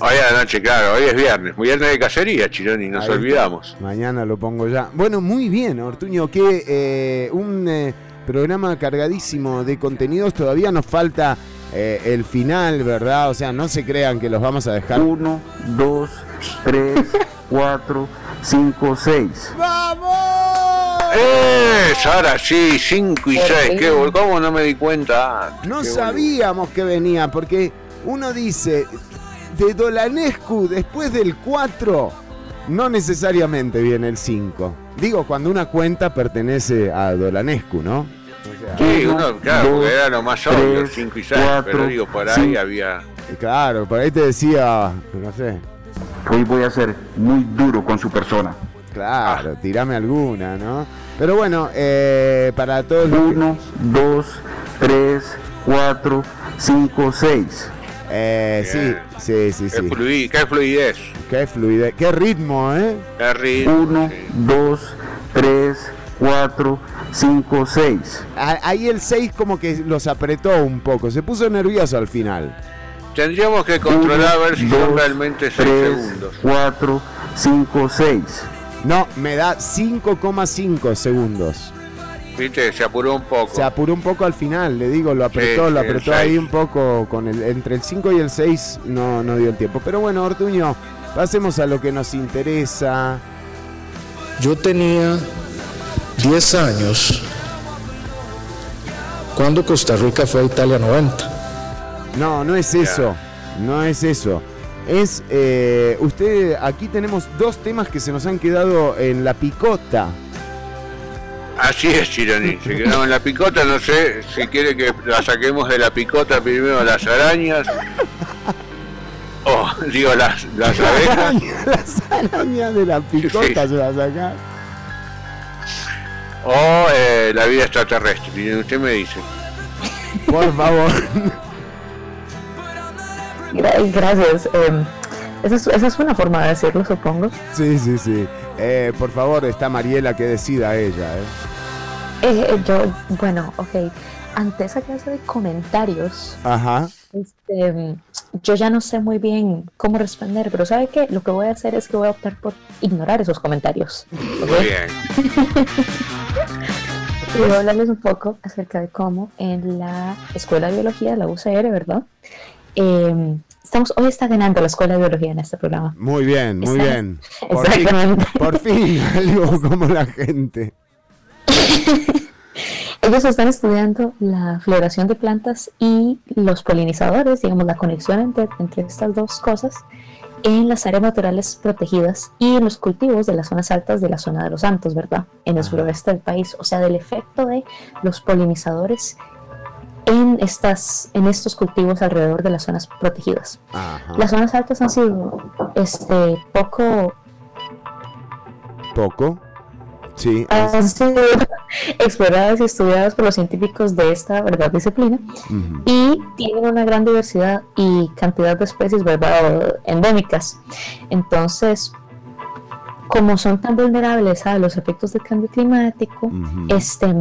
Hoy a la noche, claro, hoy es viernes, viernes de cacería, Chironi, nos Ahí está. olvidamos. Mañana lo pongo ya. Bueno, muy bien, Ortuño, que eh, un eh, programa cargadísimo de contenidos. Todavía nos falta eh, el final, ¿verdad? O sea, no se crean que los vamos a dejar. Uno, dos, tres, [LAUGHS] cuatro, cinco, seis. ¡Es! Ahora sí, 5 y 6, qué bol- ¿cómo no me di cuenta? No Qué sabíamos que venía, porque uno dice, de Dolanescu después del 4, no necesariamente viene el 5. Digo, cuando una cuenta pertenece a Dolanescu, ¿no? Sí, uno, claro, dos, porque era lo más obvio, tres, 5 y 6, cuatro, pero digo, por ahí cinco. había... Claro, por ahí te decía, no sé, Hoy voy a ser muy duro con su persona. claro, tirame alguna, ¿no? Pero bueno, eh, para todos los que- Uno, dos, tres, cuatro, cinco, seis. Eh, sí, sí, sí, Qué, sí. flui- qué fluidez, Qué fluidez, qué ritmo, ¿eh? qué ritmo. Uno, sí. dos, tres, cuatro, cinco, seis. A- Ahí el 6 como que los apretó un poco, se puso nervioso al final. Tendríamos que controlar a ver si son dos, realmente 6 tres, segundos. cuatro, cinco, seis. No, me da 5,5 segundos. Viste, se apuró un poco. Se apuró un poco al final, le digo, lo apretó, Sí, lo apretó ahí un poco con el entre el 5 y el 6 no, no dio el tiempo. Pero bueno, Ortuño, pasemos a lo que nos interesa. Yo tenía 10 años cuando Costa Rica fue a Italia 90. No, no es eso. No es eso. Es, eh, usted, aquí tenemos dos temas que se nos han quedado en la picota. Así es, Chironi. Se quedó en la picota, no sé si quiere que la saquemos de la picota primero las arañas. O, digo, las, las [LAUGHS] abejas. Las arañas de la picota se las saca. O eh, la vida extraterrestre. Y Usted me dice. [LAUGHS] Por favor. Gra- Gracias. eh, esa, es, esa es una forma de decirlo, supongo. Sí, sí, sí. Eh, por favor, está Mariela que decida ella. ¿eh? Eh, eh, yo, bueno, ok. Ante esa clase de comentarios, Ajá. este, yo ya no sé muy bien cómo responder, pero ¿sabe qué? Lo que voy a hacer es que voy a optar por ignorar esos comentarios. Muy bien. [LAUGHS] Y voy a hablarles un poco acerca de cómo en la Escuela de Biología la UCR, ¿verdad? Eh, estamos, hoy está ganando la Escuela de Biología en este programa. Muy bien, muy Está- bien. [LAUGHS] Por fin, Exactamente. por fin, [LAUGHS] algo como la gente. Ellos están estudiando la floración de plantas y los polinizadores, digamos, la conexión entre, entre estas dos cosas en las áreas naturales protegidas y en los cultivos de las zonas altas de la zona de los Santos, ¿verdad? En el suroeste del país, o sea, del efecto de los polinizadores en, estas, en estos cultivos alrededor de las zonas protegidas. Ajá. Las zonas altas han sido este, poco Poco. Sí. han sido [LAUGHS] exploradas y estudiadas por los científicos de esta verdad disciplina. Y tienen una gran diversidad y cantidad de especies verdad endémicas. Entonces como son tan vulnerables a los efectos del cambio climático este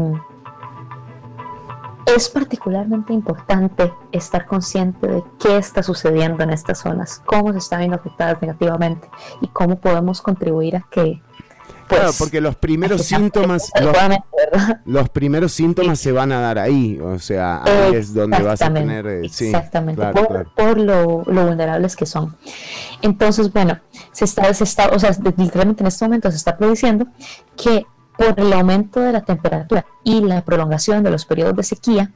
es particularmente importante estar consciente de qué está sucediendo en estas zonas, cómo se están viendo afectadas negativamente y cómo podemos contribuir a que Claro, porque los primeros síntomas, [LAUGHS] los, primeros síntomas se van a dar ahí, o sea, ahí es donde vas a tener, eh, sí, exactamente, claro, por, claro. por lo, lo vulnerables que son. Entonces, bueno, se está, se está, o sea, literalmente en este momento se está prediciendo que por el aumento de la temperatura y la prolongación de los periodos de sequía,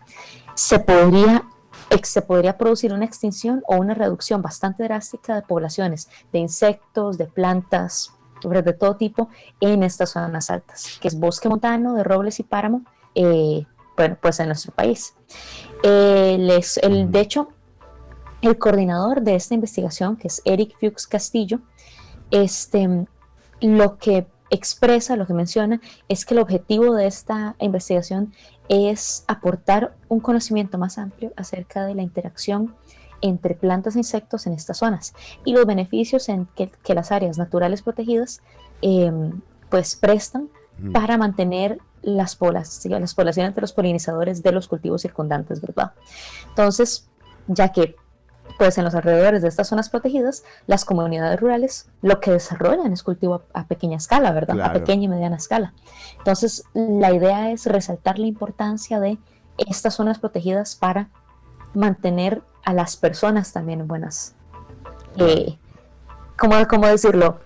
se podría se podría producir una extinción o una reducción bastante drástica de poblaciones de insectos, de plantas, de todo tipo en estas zonas altas, que es bosque montano de robles y páramo, eh, bueno, pues en nuestro país. Eh, les- el, de hecho, el coordinador de esta investigación, que es Eric Fuchs Castillo, este, lo que expresa, lo que menciona, es que el objetivo de esta investigación es aportar un conocimiento más amplio acerca de la interacción entre plantas e insectos en estas zonas y los beneficios en que, que las áreas naturales protegidas eh, pues prestan Mm. para mantener las, poblaciones, las poblaciones de los polinizadores de los cultivos circundantes, ¿verdad? Entonces, ya que pues en los alrededores de estas zonas protegidas, las comunidades rurales lo que desarrollan es cultivo a, a pequeña escala, ¿verdad? Claro. A pequeña y mediana escala. Entonces, la idea es resaltar la importancia de estas zonas protegidas para mantener a las personas también en buenas, eh, ¿cómo, cómo decirlo?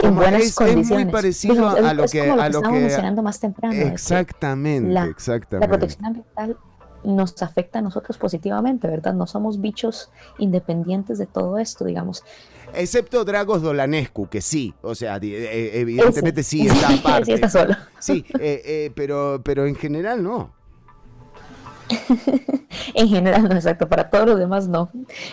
En buenas es, es condiciones. muy parecido es- a lo es que lo a que lo estábamos que mencionando más temprano. exactamente, la, exactamente. la protección ambiental nos afecta a nosotros positivamente, ¿verdad? No somos bichos independientes de todo esto, digamos. Excepto Dragos Dolanescu, que sí, o sea, eh, evidentemente Ese. sí está [LAUGHS] Sí, aparte. está solo. Sí, eh, eh, pero, pero en general no. [LAUGHS] En general, no exacto, para todos los demás no.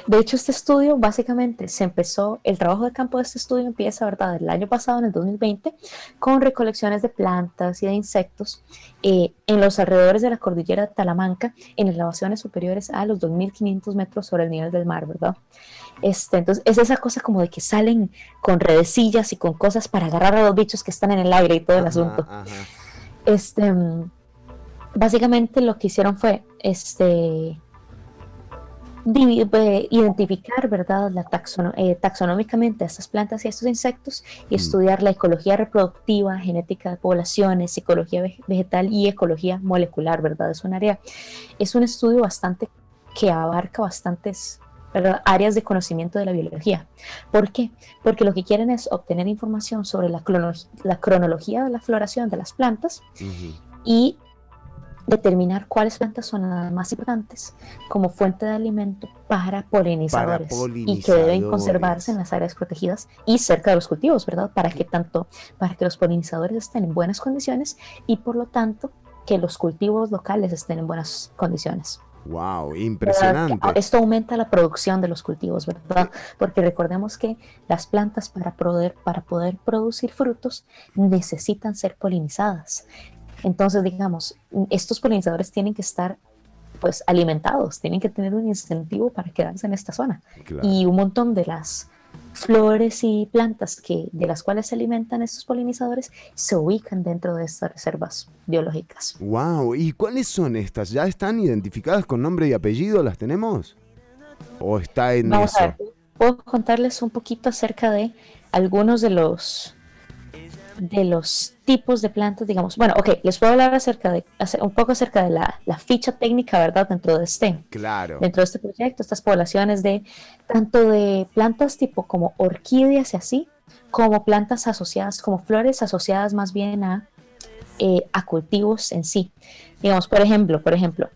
De hecho, este estudio básicamente se empezó, el trabajo de campo de este estudio empieza, ¿verdad?, el año pasado, en el 2020, con recolecciones de plantas y de insectos eh, en los alrededores de la cordillera de Talamanca, en elevaciones superiores a los 2.500 metros sobre el nivel del mar, ¿verdad? Este, entonces, es esa cosa como de que salen con redecillas y con cosas para agarrar a los bichos que están en el aire y todo el asunto. Este, mm, básicamente lo que hicieron fue este eh, identificar verdad la taxono- eh, taxonómicamente a estas plantas y a estos insectos y estudiar la ecología reproductiva genética de poblaciones psicología vege- vegetal y ecología molecular verdad es un área es un estudio bastante que abarca bastantes ¿verdad? áreas de conocimiento de la biología. ¿por qué? porque lo que quieren es obtener información sobre la cronología de la floración de las plantas y determinar cuáles plantas son las más importantes como fuente de alimento para polinizadores, y que deben polinizadores. conservarse en las áreas protegidas y cerca de los cultivos, ¿verdad? Para que tanto, para que los polinizadores estén en buenas condiciones y por lo tanto que los cultivos locales estén en buenas condiciones. Wow, impresionante. Esto aumenta la producción de los cultivos, ¿verdad? Porque recordemos que las plantas para poder, para poder producir frutos necesitan ser polinizadas. Entonces, digamos, estos polinizadores tienen que estar pues alimentados, tienen que tener un incentivo para quedarse en esta zona. Claro. Y un montón de las flores y plantas que, de las cuales se alimentan estos polinizadores se ubican dentro de estas reservas biológicas. Wow, ¿y cuáles son estas? ¿Ya están identificadas con nombre y apellido? ¿Las tenemos? ¿O está en Vamos eso? a ver, puedo contarles un poquito acerca de algunos de los de los tipos de plantas, digamos. Bueno, ok, les puedo hablar acerca de un poco acerca de la, la ficha técnica, ¿verdad? Dentro de este, Claro. dentro de este proyecto, estas poblaciones de tanto de plantas tipo como orquídeas y así, como plantas asociadas, como flores asociadas más bien a, eh, a cultivos en sí. Digamos, por ejemplo, por ejemplo,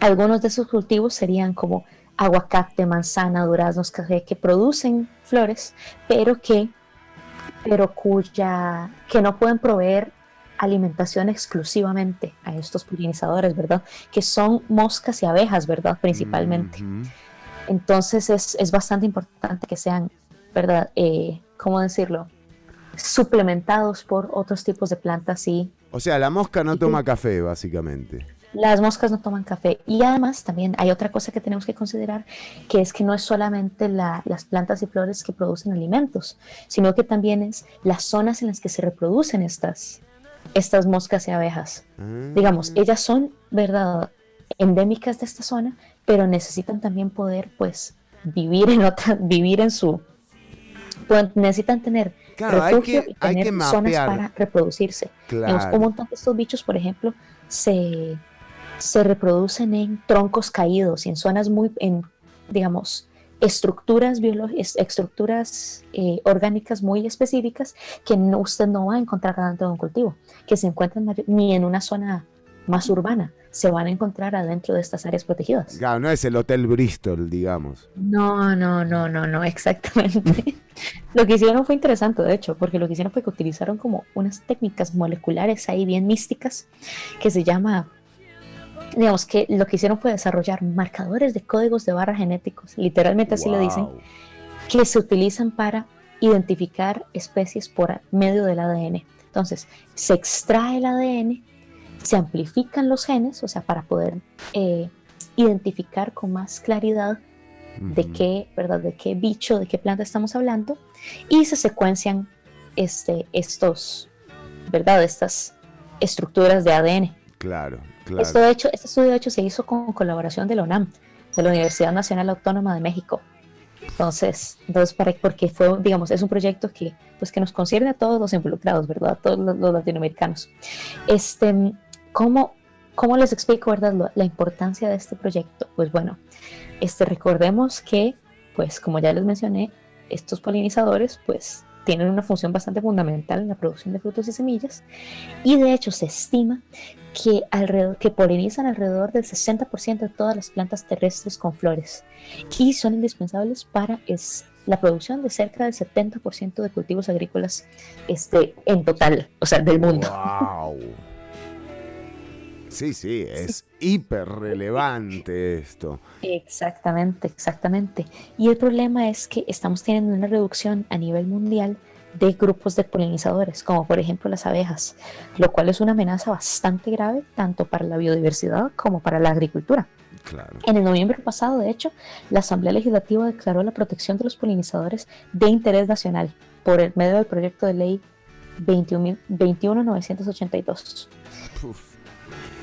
algunos de esos cultivos serían como aguacate, manzana, duraznos, café, que producen flores, pero que, pero cuya, que no pueden proveer alimentación exclusivamente a estos polinizadores, ¿verdad? Que son moscas y abejas, ¿verdad? Principalmente. Entonces es, es bastante importante que sean, ¿verdad? Eh, ¿Cómo decirlo? Suplementados por otros tipos de plantas y O sea, la mosca no toma café, básicamente. Las moscas no toman café. Y además también hay otra cosa que tenemos que considerar, que es que no es solamente la- las plantas y flores que producen alimentos, sino que también es las zonas en las que se reproducen estas, estas moscas y abejas. Digamos, ellas son, ¿verdad?, endémicas de esta zona, pero necesitan también poder, pues, vivir en otra, [LAUGHS] vivir en su... necesitan tener Claro, hay refugio que- y hay tener que zonas para reproducirse. Digamos, Claro. un montón de estos bichos, por ejemplo, se, se reproducen en troncos caídos y en zonas muy, en, digamos, estructuras estructuras eh, orgánicas muy específicas que no, usted no va a encontrar dentro de un cultivo, que se encuentran ni en una zona más urbana, se van a encontrar adentro de estas áreas protegidas. Claro, no es el Hotel Bristol, digamos. No, no, no, no, no, exactamente. [LAUGHS] lo que hicieron fue interesante, de hecho, porque lo que hicieron fue que utilizaron como unas técnicas moleculares ahí bien místicas que se llama, digamos que lo que hicieron fue desarrollar marcadores de códigos de barra genéticos, literalmente así lo dicen, que se utilizan para identificar especies por medio del ADN. Entonces, se extrae el ADN, se amplifican los genes, o sea, para poder eh, identificar con más claridad de qué, ¿verdad? De qué bicho, de qué planta estamos hablando, y se secuencian este, estos, ¿verdad? Estas estructuras de ADN. Claro, claro. Esto de hecho, este estudio de hecho se hizo con colaboración de la UNAM, de la Universidad Nacional Autónoma de México. Entonces, entonces para, porque fue, digamos, es un proyecto que, pues, que nos concierne a todos los involucrados, ¿verdad? A todos los, los latinoamericanos. Este, ¿cómo, ¿Cómo les explico, verdad, lo- la importancia de este proyecto? Pues bueno, este, recordemos que, pues, como ya les mencioné, estos polinizadores, pues, tienen una función bastante fundamental en la producción de frutos y semillas, y de hecho se estima que, alrededor, que polinizan alrededor del 60% de todas las plantas terrestres con flores y son indispensables para es, la producción de cerca del 70% de cultivos agrícolas este, en total, o sea, del mundo. Wow. Sí, sí, es hiper relevante esto. Exactamente, exactamente. Y el problema es que estamos teniendo una reducción a nivel mundial de grupos de polinizadores, como por ejemplo las abejas, lo cual es una amenaza bastante grave tanto para la biodiversidad como para la agricultura. Claro. En el noviembre pasado, de hecho, la Asamblea Legislativa declaró la protección de los polinizadores de interés nacional por el medio del proyecto de ley 21 21982.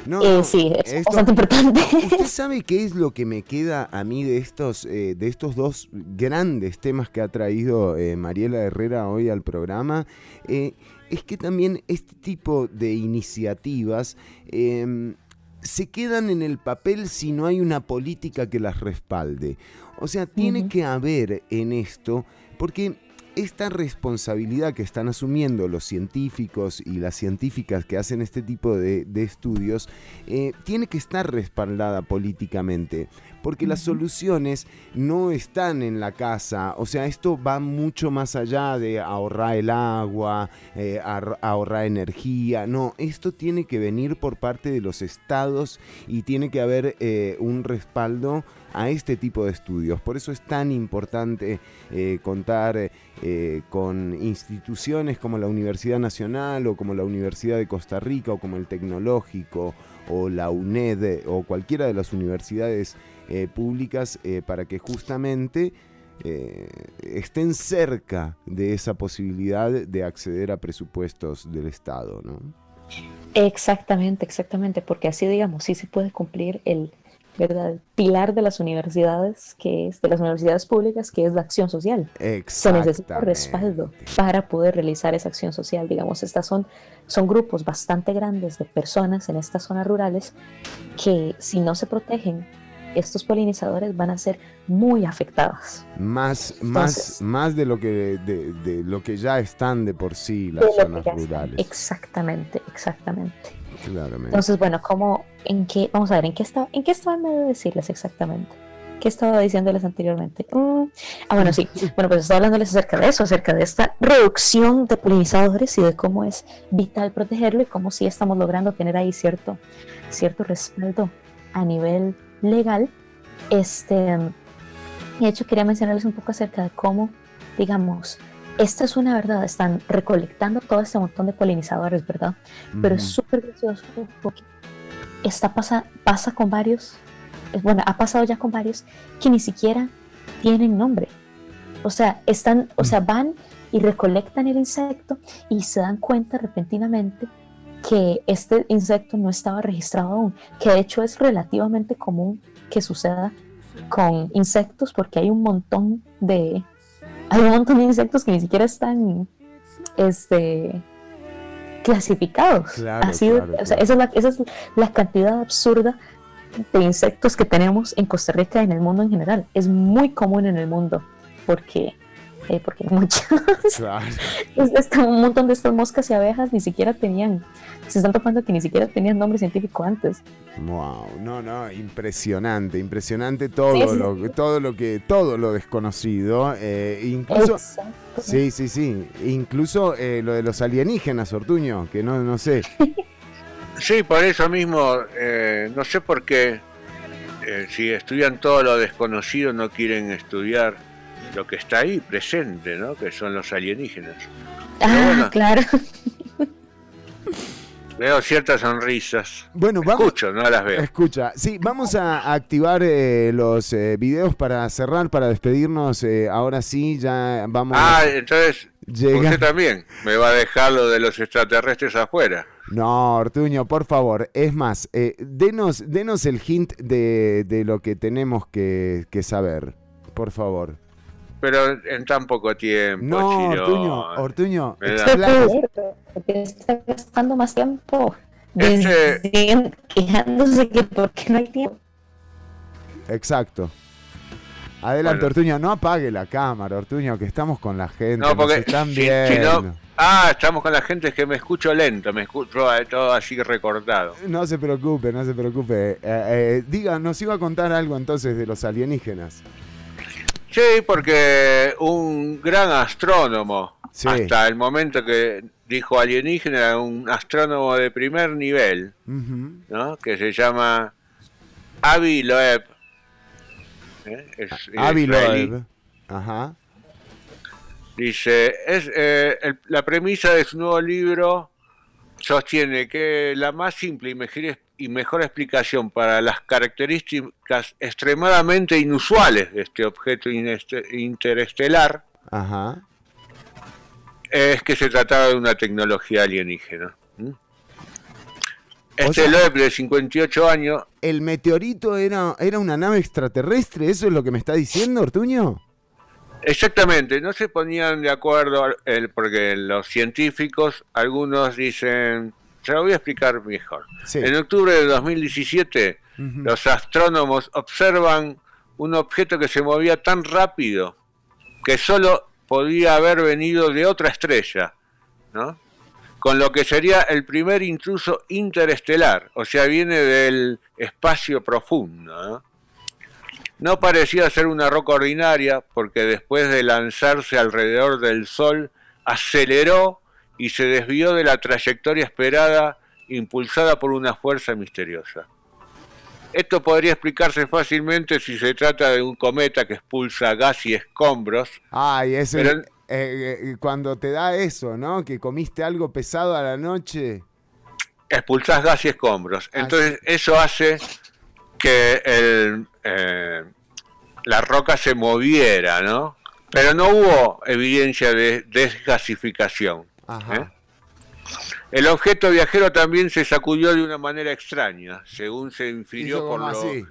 No, Eh, no, sí, es esto- bastante importante. [LAUGHS] ¿Usted sabe qué es lo que me queda a mí de estos, eh, de estos dos grandes temas que ha traído eh, Mariela Herrera hoy al programa? Es que también este tipo de iniciativas em, se quedan en el papel si no hay una política que las respalde. O sea, tiene que haber en esto, porque esta responsabilidad que están asumiendo los científicos y las científicas que hacen este tipo de, de estudios, eh, tiene que estar respaldada políticamente, porque las soluciones no están en la casa, o sea, esto va mucho más allá de ahorrar el agua, eh, ahor- ahorrar energía, no, esto tiene que venir por parte de los estados y tiene que haber eh, un respaldo a este tipo de estudios. Por eso es tan importante eh, contar eh, con instituciones como la Universidad Nacional o como la Universidad de Costa Rica o como el Tecnológico o la UNED o cualquiera de las universidades eh, públicas eh, para que justamente eh, estén cerca de esa posibilidad de acceder a presupuestos del Estado, ¿no? Exactamente, exactamente, porque así digamos, sí se puede cumplir el, pilar de las universidades, que es de las universidades públicas, que es la acción social. Se necesita respaldo para poder realizar esa acción social. Digamos, estas son, son grupos bastante grandes de personas en estas zonas rurales que si no se protegen, estos polinizadores van a ser muy afectados. Más, más, más de lo que de, de lo que ya están de por sí las zonas rurales. Exactamente, exactamente. Claramente. Entonces, bueno, ¿cómo, en qué, vamos a ver, ¿en qué estaba, en qué estaba en medio de decirles exactamente? ¿Qué estaba diciéndoles anteriormente? Mm, ah, bueno, sí. [LAUGHS] Bueno, pues estaba hablándoles acerca de eso, acerca de esta reducción de polinizadores y de cómo es vital protegerlo y cómo sí estamos logrando tener ahí cierto, cierto respaldo a nivel legal. Este, de hecho, quería mencionarles un poco acerca de cómo, digamos, esta es una verdad, están recolectando todo este montón de polinizadores, ¿verdad? Pero es súper gracioso porque está pasa, pasa con varios, eh, bueno, ha pasado ya con varios que ni siquiera tienen nombre. O sea, están, o sea, van y recolectan el insecto y se dan cuenta repentinamente que este insecto no estaba registrado aún, que de hecho es relativamente común que suceda con insectos porque hay un montón de hay un montón de insectos que ni siquiera están este clasificados. Claro, Así claro, o sea, claro. esa, es la, esa es la cantidad absurda de insectos que tenemos en Costa Rica y en el mundo en general. Es muy común en el mundo porque, eh, porque hay muchas. Claro. [LAUGHS] Es- es como un montón de estas moscas y abejas ni siquiera tenían, se están topando que ni siquiera tenían nombre científico antes. Wow, no, no, impresionante, impresionante todo Sí, sí. lo, todo lo que, todo lo desconocido, eh, incluso, Exacto. sí, sí, sí, incluso eh, lo de los alienígenas, Ortuño, que no, no sé, [LAUGHS] Sí, por eso mismo, eh, no sé por qué, eh, si estudian todo lo desconocido, no quieren estudiar lo que está ahí presente, ¿no? Que son los alienígenas. Ah, bueno. claro. [LAUGHS] Veo ciertas sonrisas. Bueno, vamos. Escucho, no las veo. Escucha, sí, vamos a activar eh, los eh, videos para cerrar, para despedirnos. eh, ahora sí, ya vamos. Ah, entonces, Llega- usted también me va a dejar lo de los extraterrestres afuera. No, Ortuño, por favor. Es más, eh, denos, denos el hint de, de lo que tenemos que, que saber, por favor. Pero en tan poco tiempo, No, Chirón. Ortuño, Ortuño. Porque está gastando más tiempo Este- quejándose que por qué no hay tiempo. Exacto. Adelante, Bueno. Ortuño, no apague la cámara, Ortuño, que estamos con la gente. No, porque están si- si viendo. no- ah, estamos con la gente es que me escucho lento, me escucho eh, todo así recortado. No se preocupe, no se preocupe. Eh, eh, diga, nos iba a contar algo entonces de los alienígenas. Sí, porque un gran astrónomo, Sí. hasta el momento que dijo alienígena, un astrónomo de primer nivel. ¿no? que se llama Avi Loeb. ¿eh? Es Avi israelí. Loeb. Ajá. Dice, es, eh, el- la premisa de su nuevo libro sostiene que la más simple y y mejor explicación para las características extremadamente inusuales de este objeto ineste- interestelar Ajá. es que se trataba de una tecnología alienígena. ¿Mm? Este sea- Loeb de 58 años, ¿El meteorito era, era una nave extraterrestre? ¿Eso es lo que me está diciendo, Ortuño? exactamente, no se ponían de acuerdo, el- porque los científicos, algunos dicen, se lo voy a explicar mejor. Sí. En octubre de 2017, Ujú. los astrónomos observan un objeto que se movía tan rápido que solo podía haber venido de otra estrella, ¿no? Con lo que sería el primer intruso interestelar, o sea, viene del espacio profundo, ¿no? No parecía ser una roca ordinaria porque después de lanzarse alrededor del Sol, aceleró y se desvió de la trayectoria esperada impulsada por una fuerza misteriosa. Esto podría explicarse fácilmente si se trata de un cometa que expulsa gas y escombros, Ay, es el- Pero- eh, eh, cuando te da eso, ¿no? Que comiste algo pesado a la noche. expulsás gas y escombros. Entonces eso hace que el, eh, la roca se moviera, ¿no? Pero no hubo evidencia de desgasificación. Ajá. ¿eh? El objeto viajero también se sacudió de una manera extraña, según se infirió por lo, así.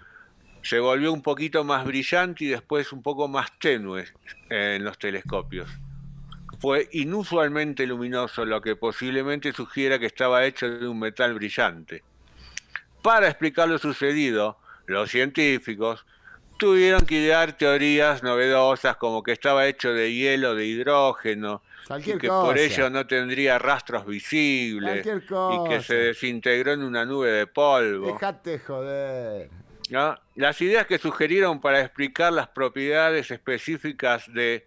se volvió un poquito más brillante y después un poco más tenue en los telescopios. Fue inusualmente luminoso, lo que posiblemente sugiera que estaba hecho de un metal brillante. Para explicar lo sucedido, los científicos tuvieron que idear teorías novedosas como que estaba hecho de hielo de hidrógeno Cualquier y que cosa. por ello no tendría rastros visibles Cualquier y que cosa. se desintegró en una nube de polvo. Dejate joder. ¿no? Las ideas que sugirieron para explicar las propiedades específicas de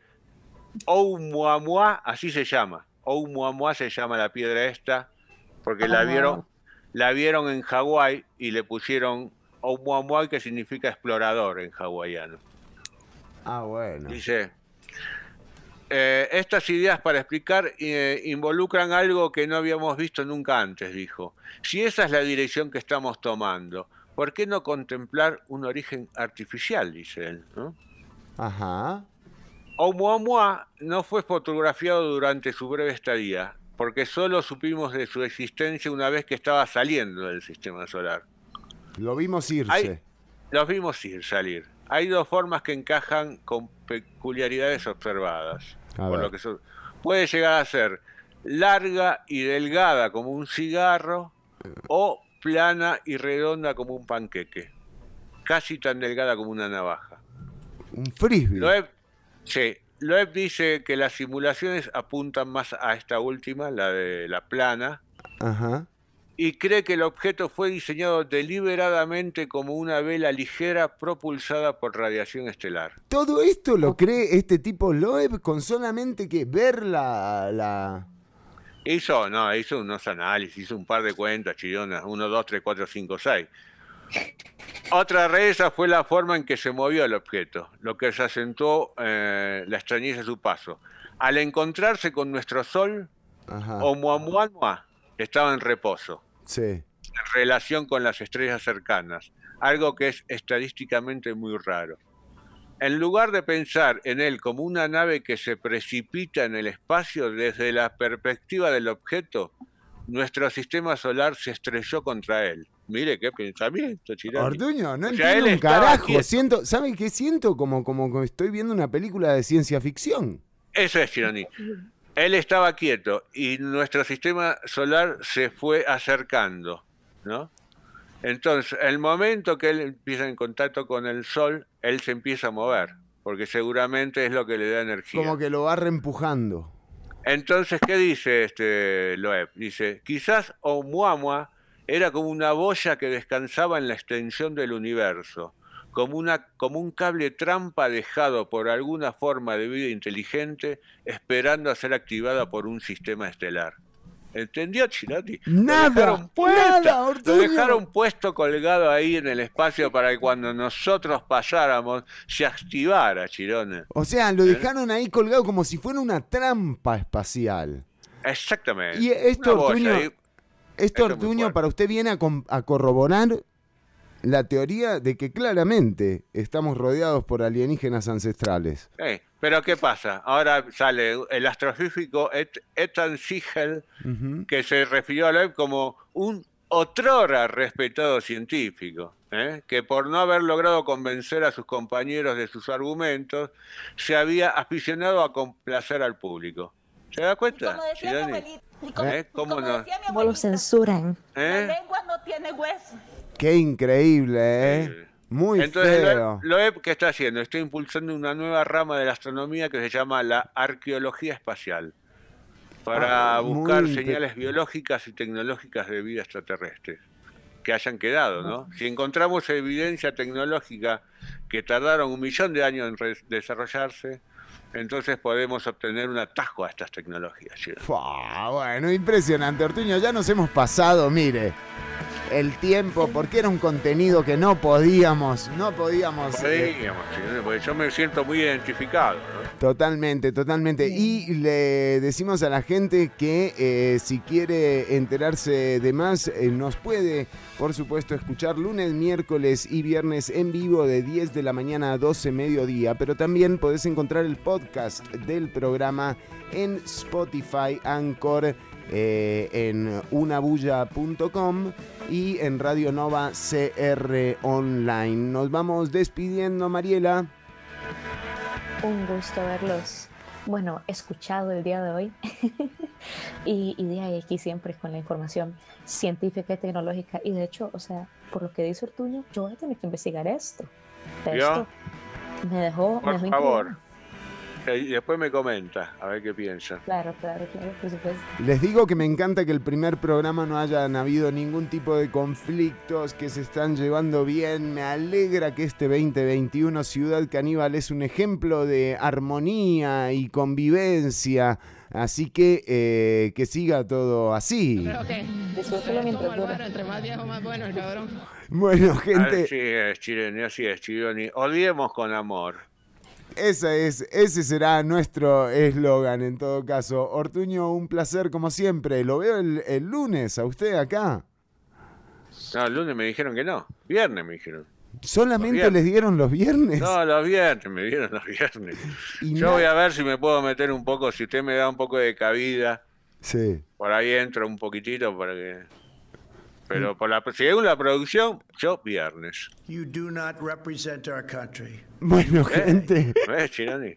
Oumuamua, así se llama. Oumuamua se llama la piedra esta, porque la vieron, la vieron en Hawái y le pusieron Oumuamua, que significa explorador en hawaiano. Ah, bueno. Dice, eh, estas ideas para explicar eh, involucran algo que no habíamos visto nunca antes, dijo. Si esa es la dirección que estamos tomando, ¿por qué no contemplar un origen artificial? Dice él. ¿no? Ajá. Oumuamua no fue fotografiado durante su breve estadía, porque solo supimos de su existencia una vez que estaba saliendo del sistema solar. Lo vimos irse. Los vimos ir salir. Hay dos formas que encajan con peculiaridades observadas. Por lo que so- puede llegar a ser larga y delgada como un cigarro o plana y redonda como un panqueque. Casi tan delgada como una navaja. Un frisbee. Loeb, sí, Loeb dice que las simulaciones apuntan más a esta última, la de la plana, Ajá. Y cree que el objeto fue diseñado deliberadamente como una vela ligera propulsada por radiación estelar. Todo esto lo cree este tipo Loeb con solamente que ver la... la... Hizo, no, hizo unos análisis, hizo un par de cuentas chillonas, 1, 2, 3, 4, 5, 6. Otra reza fue la forma en que se movió el objeto, lo que se acentuó eh, la extrañeza de su paso. Al encontrarse con nuestro Sol, Ajá. Oumuamua estaba en reposo. Sí. en relación con las estrellas cercanas, algo que es estadísticamente muy raro. En lugar de pensar en él como una nave que se precipita en el espacio desde la perspectiva del objeto, nuestro sistema solar se estrelló contra él. Mire qué pensamiento, Chironi. Orduño, no O sea, entiendo un carajo. Siento, ¿Saben qué siento? Como, como estoy viendo una película de ciencia ficción. Eso es, Chironi. Él estaba quieto y nuestro sistema solar se fue acercando, ¿no? Entonces, el momento que él empieza en contacto con el Sol, él se empieza a mover, porque seguramente es lo que le da energía. Como que lo va reempujando. Entonces, ¿qué dice este Loeb? Dice, quizás Oumuamua era como una boya que descansaba en la extensión del universo, como, una, como un cable trampa dejado por alguna forma de vida inteligente, esperando a ser activada por un sistema estelar. ¿Entendió, Chirati? Nada, lo dejaron puesto, nada, lo dejaron puesto colgado ahí en el espacio para que cuando nosotros pasáramos se activara, Chirone. O sea, lo dejaron ahí colgado como si fuera una trampa espacial. Exactamente. Y esto, Ortuño, esto, Ortuño, para usted viene a corroborar la teoría de que claramente estamos rodeados por alienígenas ancestrales. Eh, pero ¿qué pasa? Ahora sale el astrofísico Et- Ethan Siegel, que se refirió a Loeb como un otrora respetado científico, ¿eh? que por no haber logrado convencer a sus compañeros de sus argumentos, se había aficionado a complacer al público. ¿Se da cuenta? Como decía mi abuelita, y como, ¿Eh? ¿Cómo como no? decía mi ¿Cómo lo abuelita, ¿Eh? lengua no tiene hueso. Qué increíble, ¿eh? Muy Entonces, feo. Loeb, ¿qué está haciendo? Está impulsando una nueva rama de la astronomía que se llama la arqueología espacial, para Ah, buscar señales biológicas y tecnológicas de vida extraterrestre que hayan quedado, ¿no? Si encontramos evidencia tecnológica que tardaron un millón de años en desarrollarse, entonces podemos obtener un atajo a estas tecnologías. ¿sí? Fua, bueno, impresionante, Ortuño. Ya nos hemos pasado, mire, el tiempo, porque era un contenido que no podíamos, no podíamos. eh, Podríamos, ¿sí? Porque yo me siento muy identificado, ¿no? Totalmente, totalmente. Y le decimos a la gente que eh, si quiere enterarse de más, eh, nos puede, por supuesto, escuchar lunes, miércoles y viernes en vivo de 10 de la mañana a 12 mediodía. Pero también podés encontrar el podcast del programa en Spotify, Anchor eh, en unabulla.com y en Radio Nova CR Online. Nos vamos despidiendo, Mariela. Un gusto verlos, bueno, escuchado el día de hoy. [LAUGHS] y, y de ahí aquí siempre con la información científica y tecnológica. Y de hecho, o sea, por lo que dice Ortuño, yo voy a tener que investigar esto. Me dejó, me Por dejó favor. Y después me comenta, a ver qué piensa. Claro, claro, claro, por supuesto. Les digo que me encanta que el primer programa no hayan habido ningún tipo de conflictos, que se están llevando bien. Me alegra que este 2021 Ciudad Caníbal es un ejemplo de armonía y convivencia. Así que eh, que siga todo así. Disfrútelo mientras dura. Entre más viejo, más bueno el cabrón. Bueno, gente, Sí, es Chironi, así es, Chironi. Olvidemos con amor. Esa es, ese será nuestro eslogan en todo caso. Ortuño, un placer como siempre. Lo veo el, el lunes a usted acá. No, el lunes me dijeron que no. Viernes me dijeron. ¿Solamente les dieron los viernes? No, los viernes, me dieron los viernes. [LAUGHS] Y Yo voy a ver si me puedo meter un poco, si usted me da un poco de cabida, Sí. por ahí entro un poquitito para que... Pero por la, según la producción, yo viernes. You do not represent our country. Bueno, ¿Eh? gente. ¿Ves, Chironi?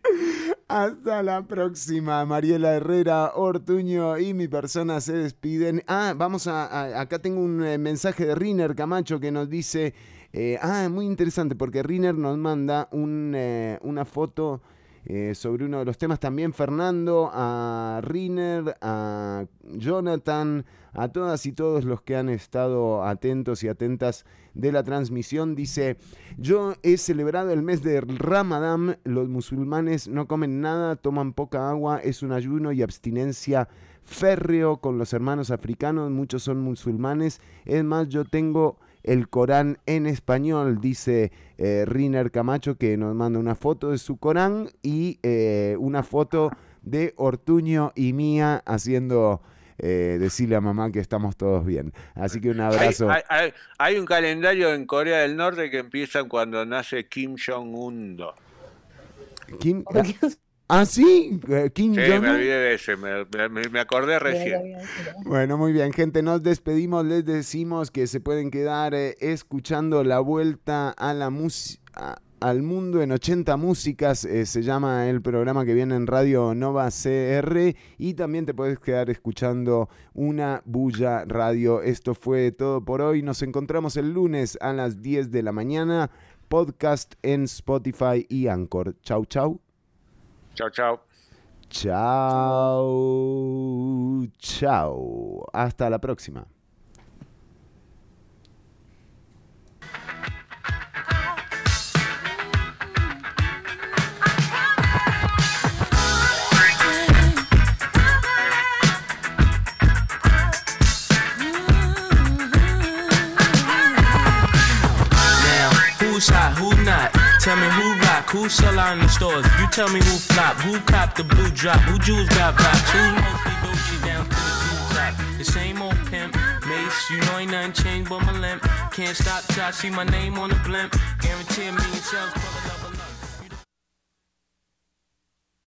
Hasta la próxima. Mariela Herrera, Ortuño y mi persona se despiden. Ah, vamos a. a- acá tengo un eh, mensaje de Riner Camacho que nos dice. eh, ah, muy interesante porque Riner nos manda un, eh, una foto. Eh, sobre uno de los temas también Fernando, a Riner, a Jonathan, a todas y todos los que han estado atentos y atentas de la transmisión. Dice, yo he celebrado el mes de Ramadán, los musulmanes no comen nada, toman poca agua, es un ayuno y abstinencia férreo con los hermanos africanos, muchos son musulmanes, es más, yo tengo el Corán en español, dice eh, Riner Camacho, que nos manda una foto de su Corán y eh, una foto de Ortuño y mía haciendo eh, decirle a mamá que estamos todos bien. Así que un Hay, abrazo. hay- hay- hay un calendario en Corea del Norte que empieza cuando nace Kim Jong-un. Kim- ah, sí, eh, Kim Sí, Jong-un. me olvidé de ese, me, me- me acordé recién. Bueno, muy bien, gente, nos despedimos, les decimos que se pueden quedar eh, escuchando la vuelta a la música. Al mundo en 80 músicas eh, se llama el programa que viene en Radio Nova CR y también te puedes quedar escuchando una bulla radio. Esto fue todo por hoy. Nos encontramos el lunes a las 10 de la mañana. Podcast en Spotify y Anchor. Chau, chau. Chao, chao. Chao, chao. Hasta la próxima. Now, who's hot, who not? Tell me who rock, who sell out in the stores. You tell me who flop, who cop the blue drop, who jewels got blocks, who mostly doji down to the jewel top. The same old pimp, mace, you know ain't nothing changed but my limp. Can't stop till I see my name on the blimp. Guarantee a million sales.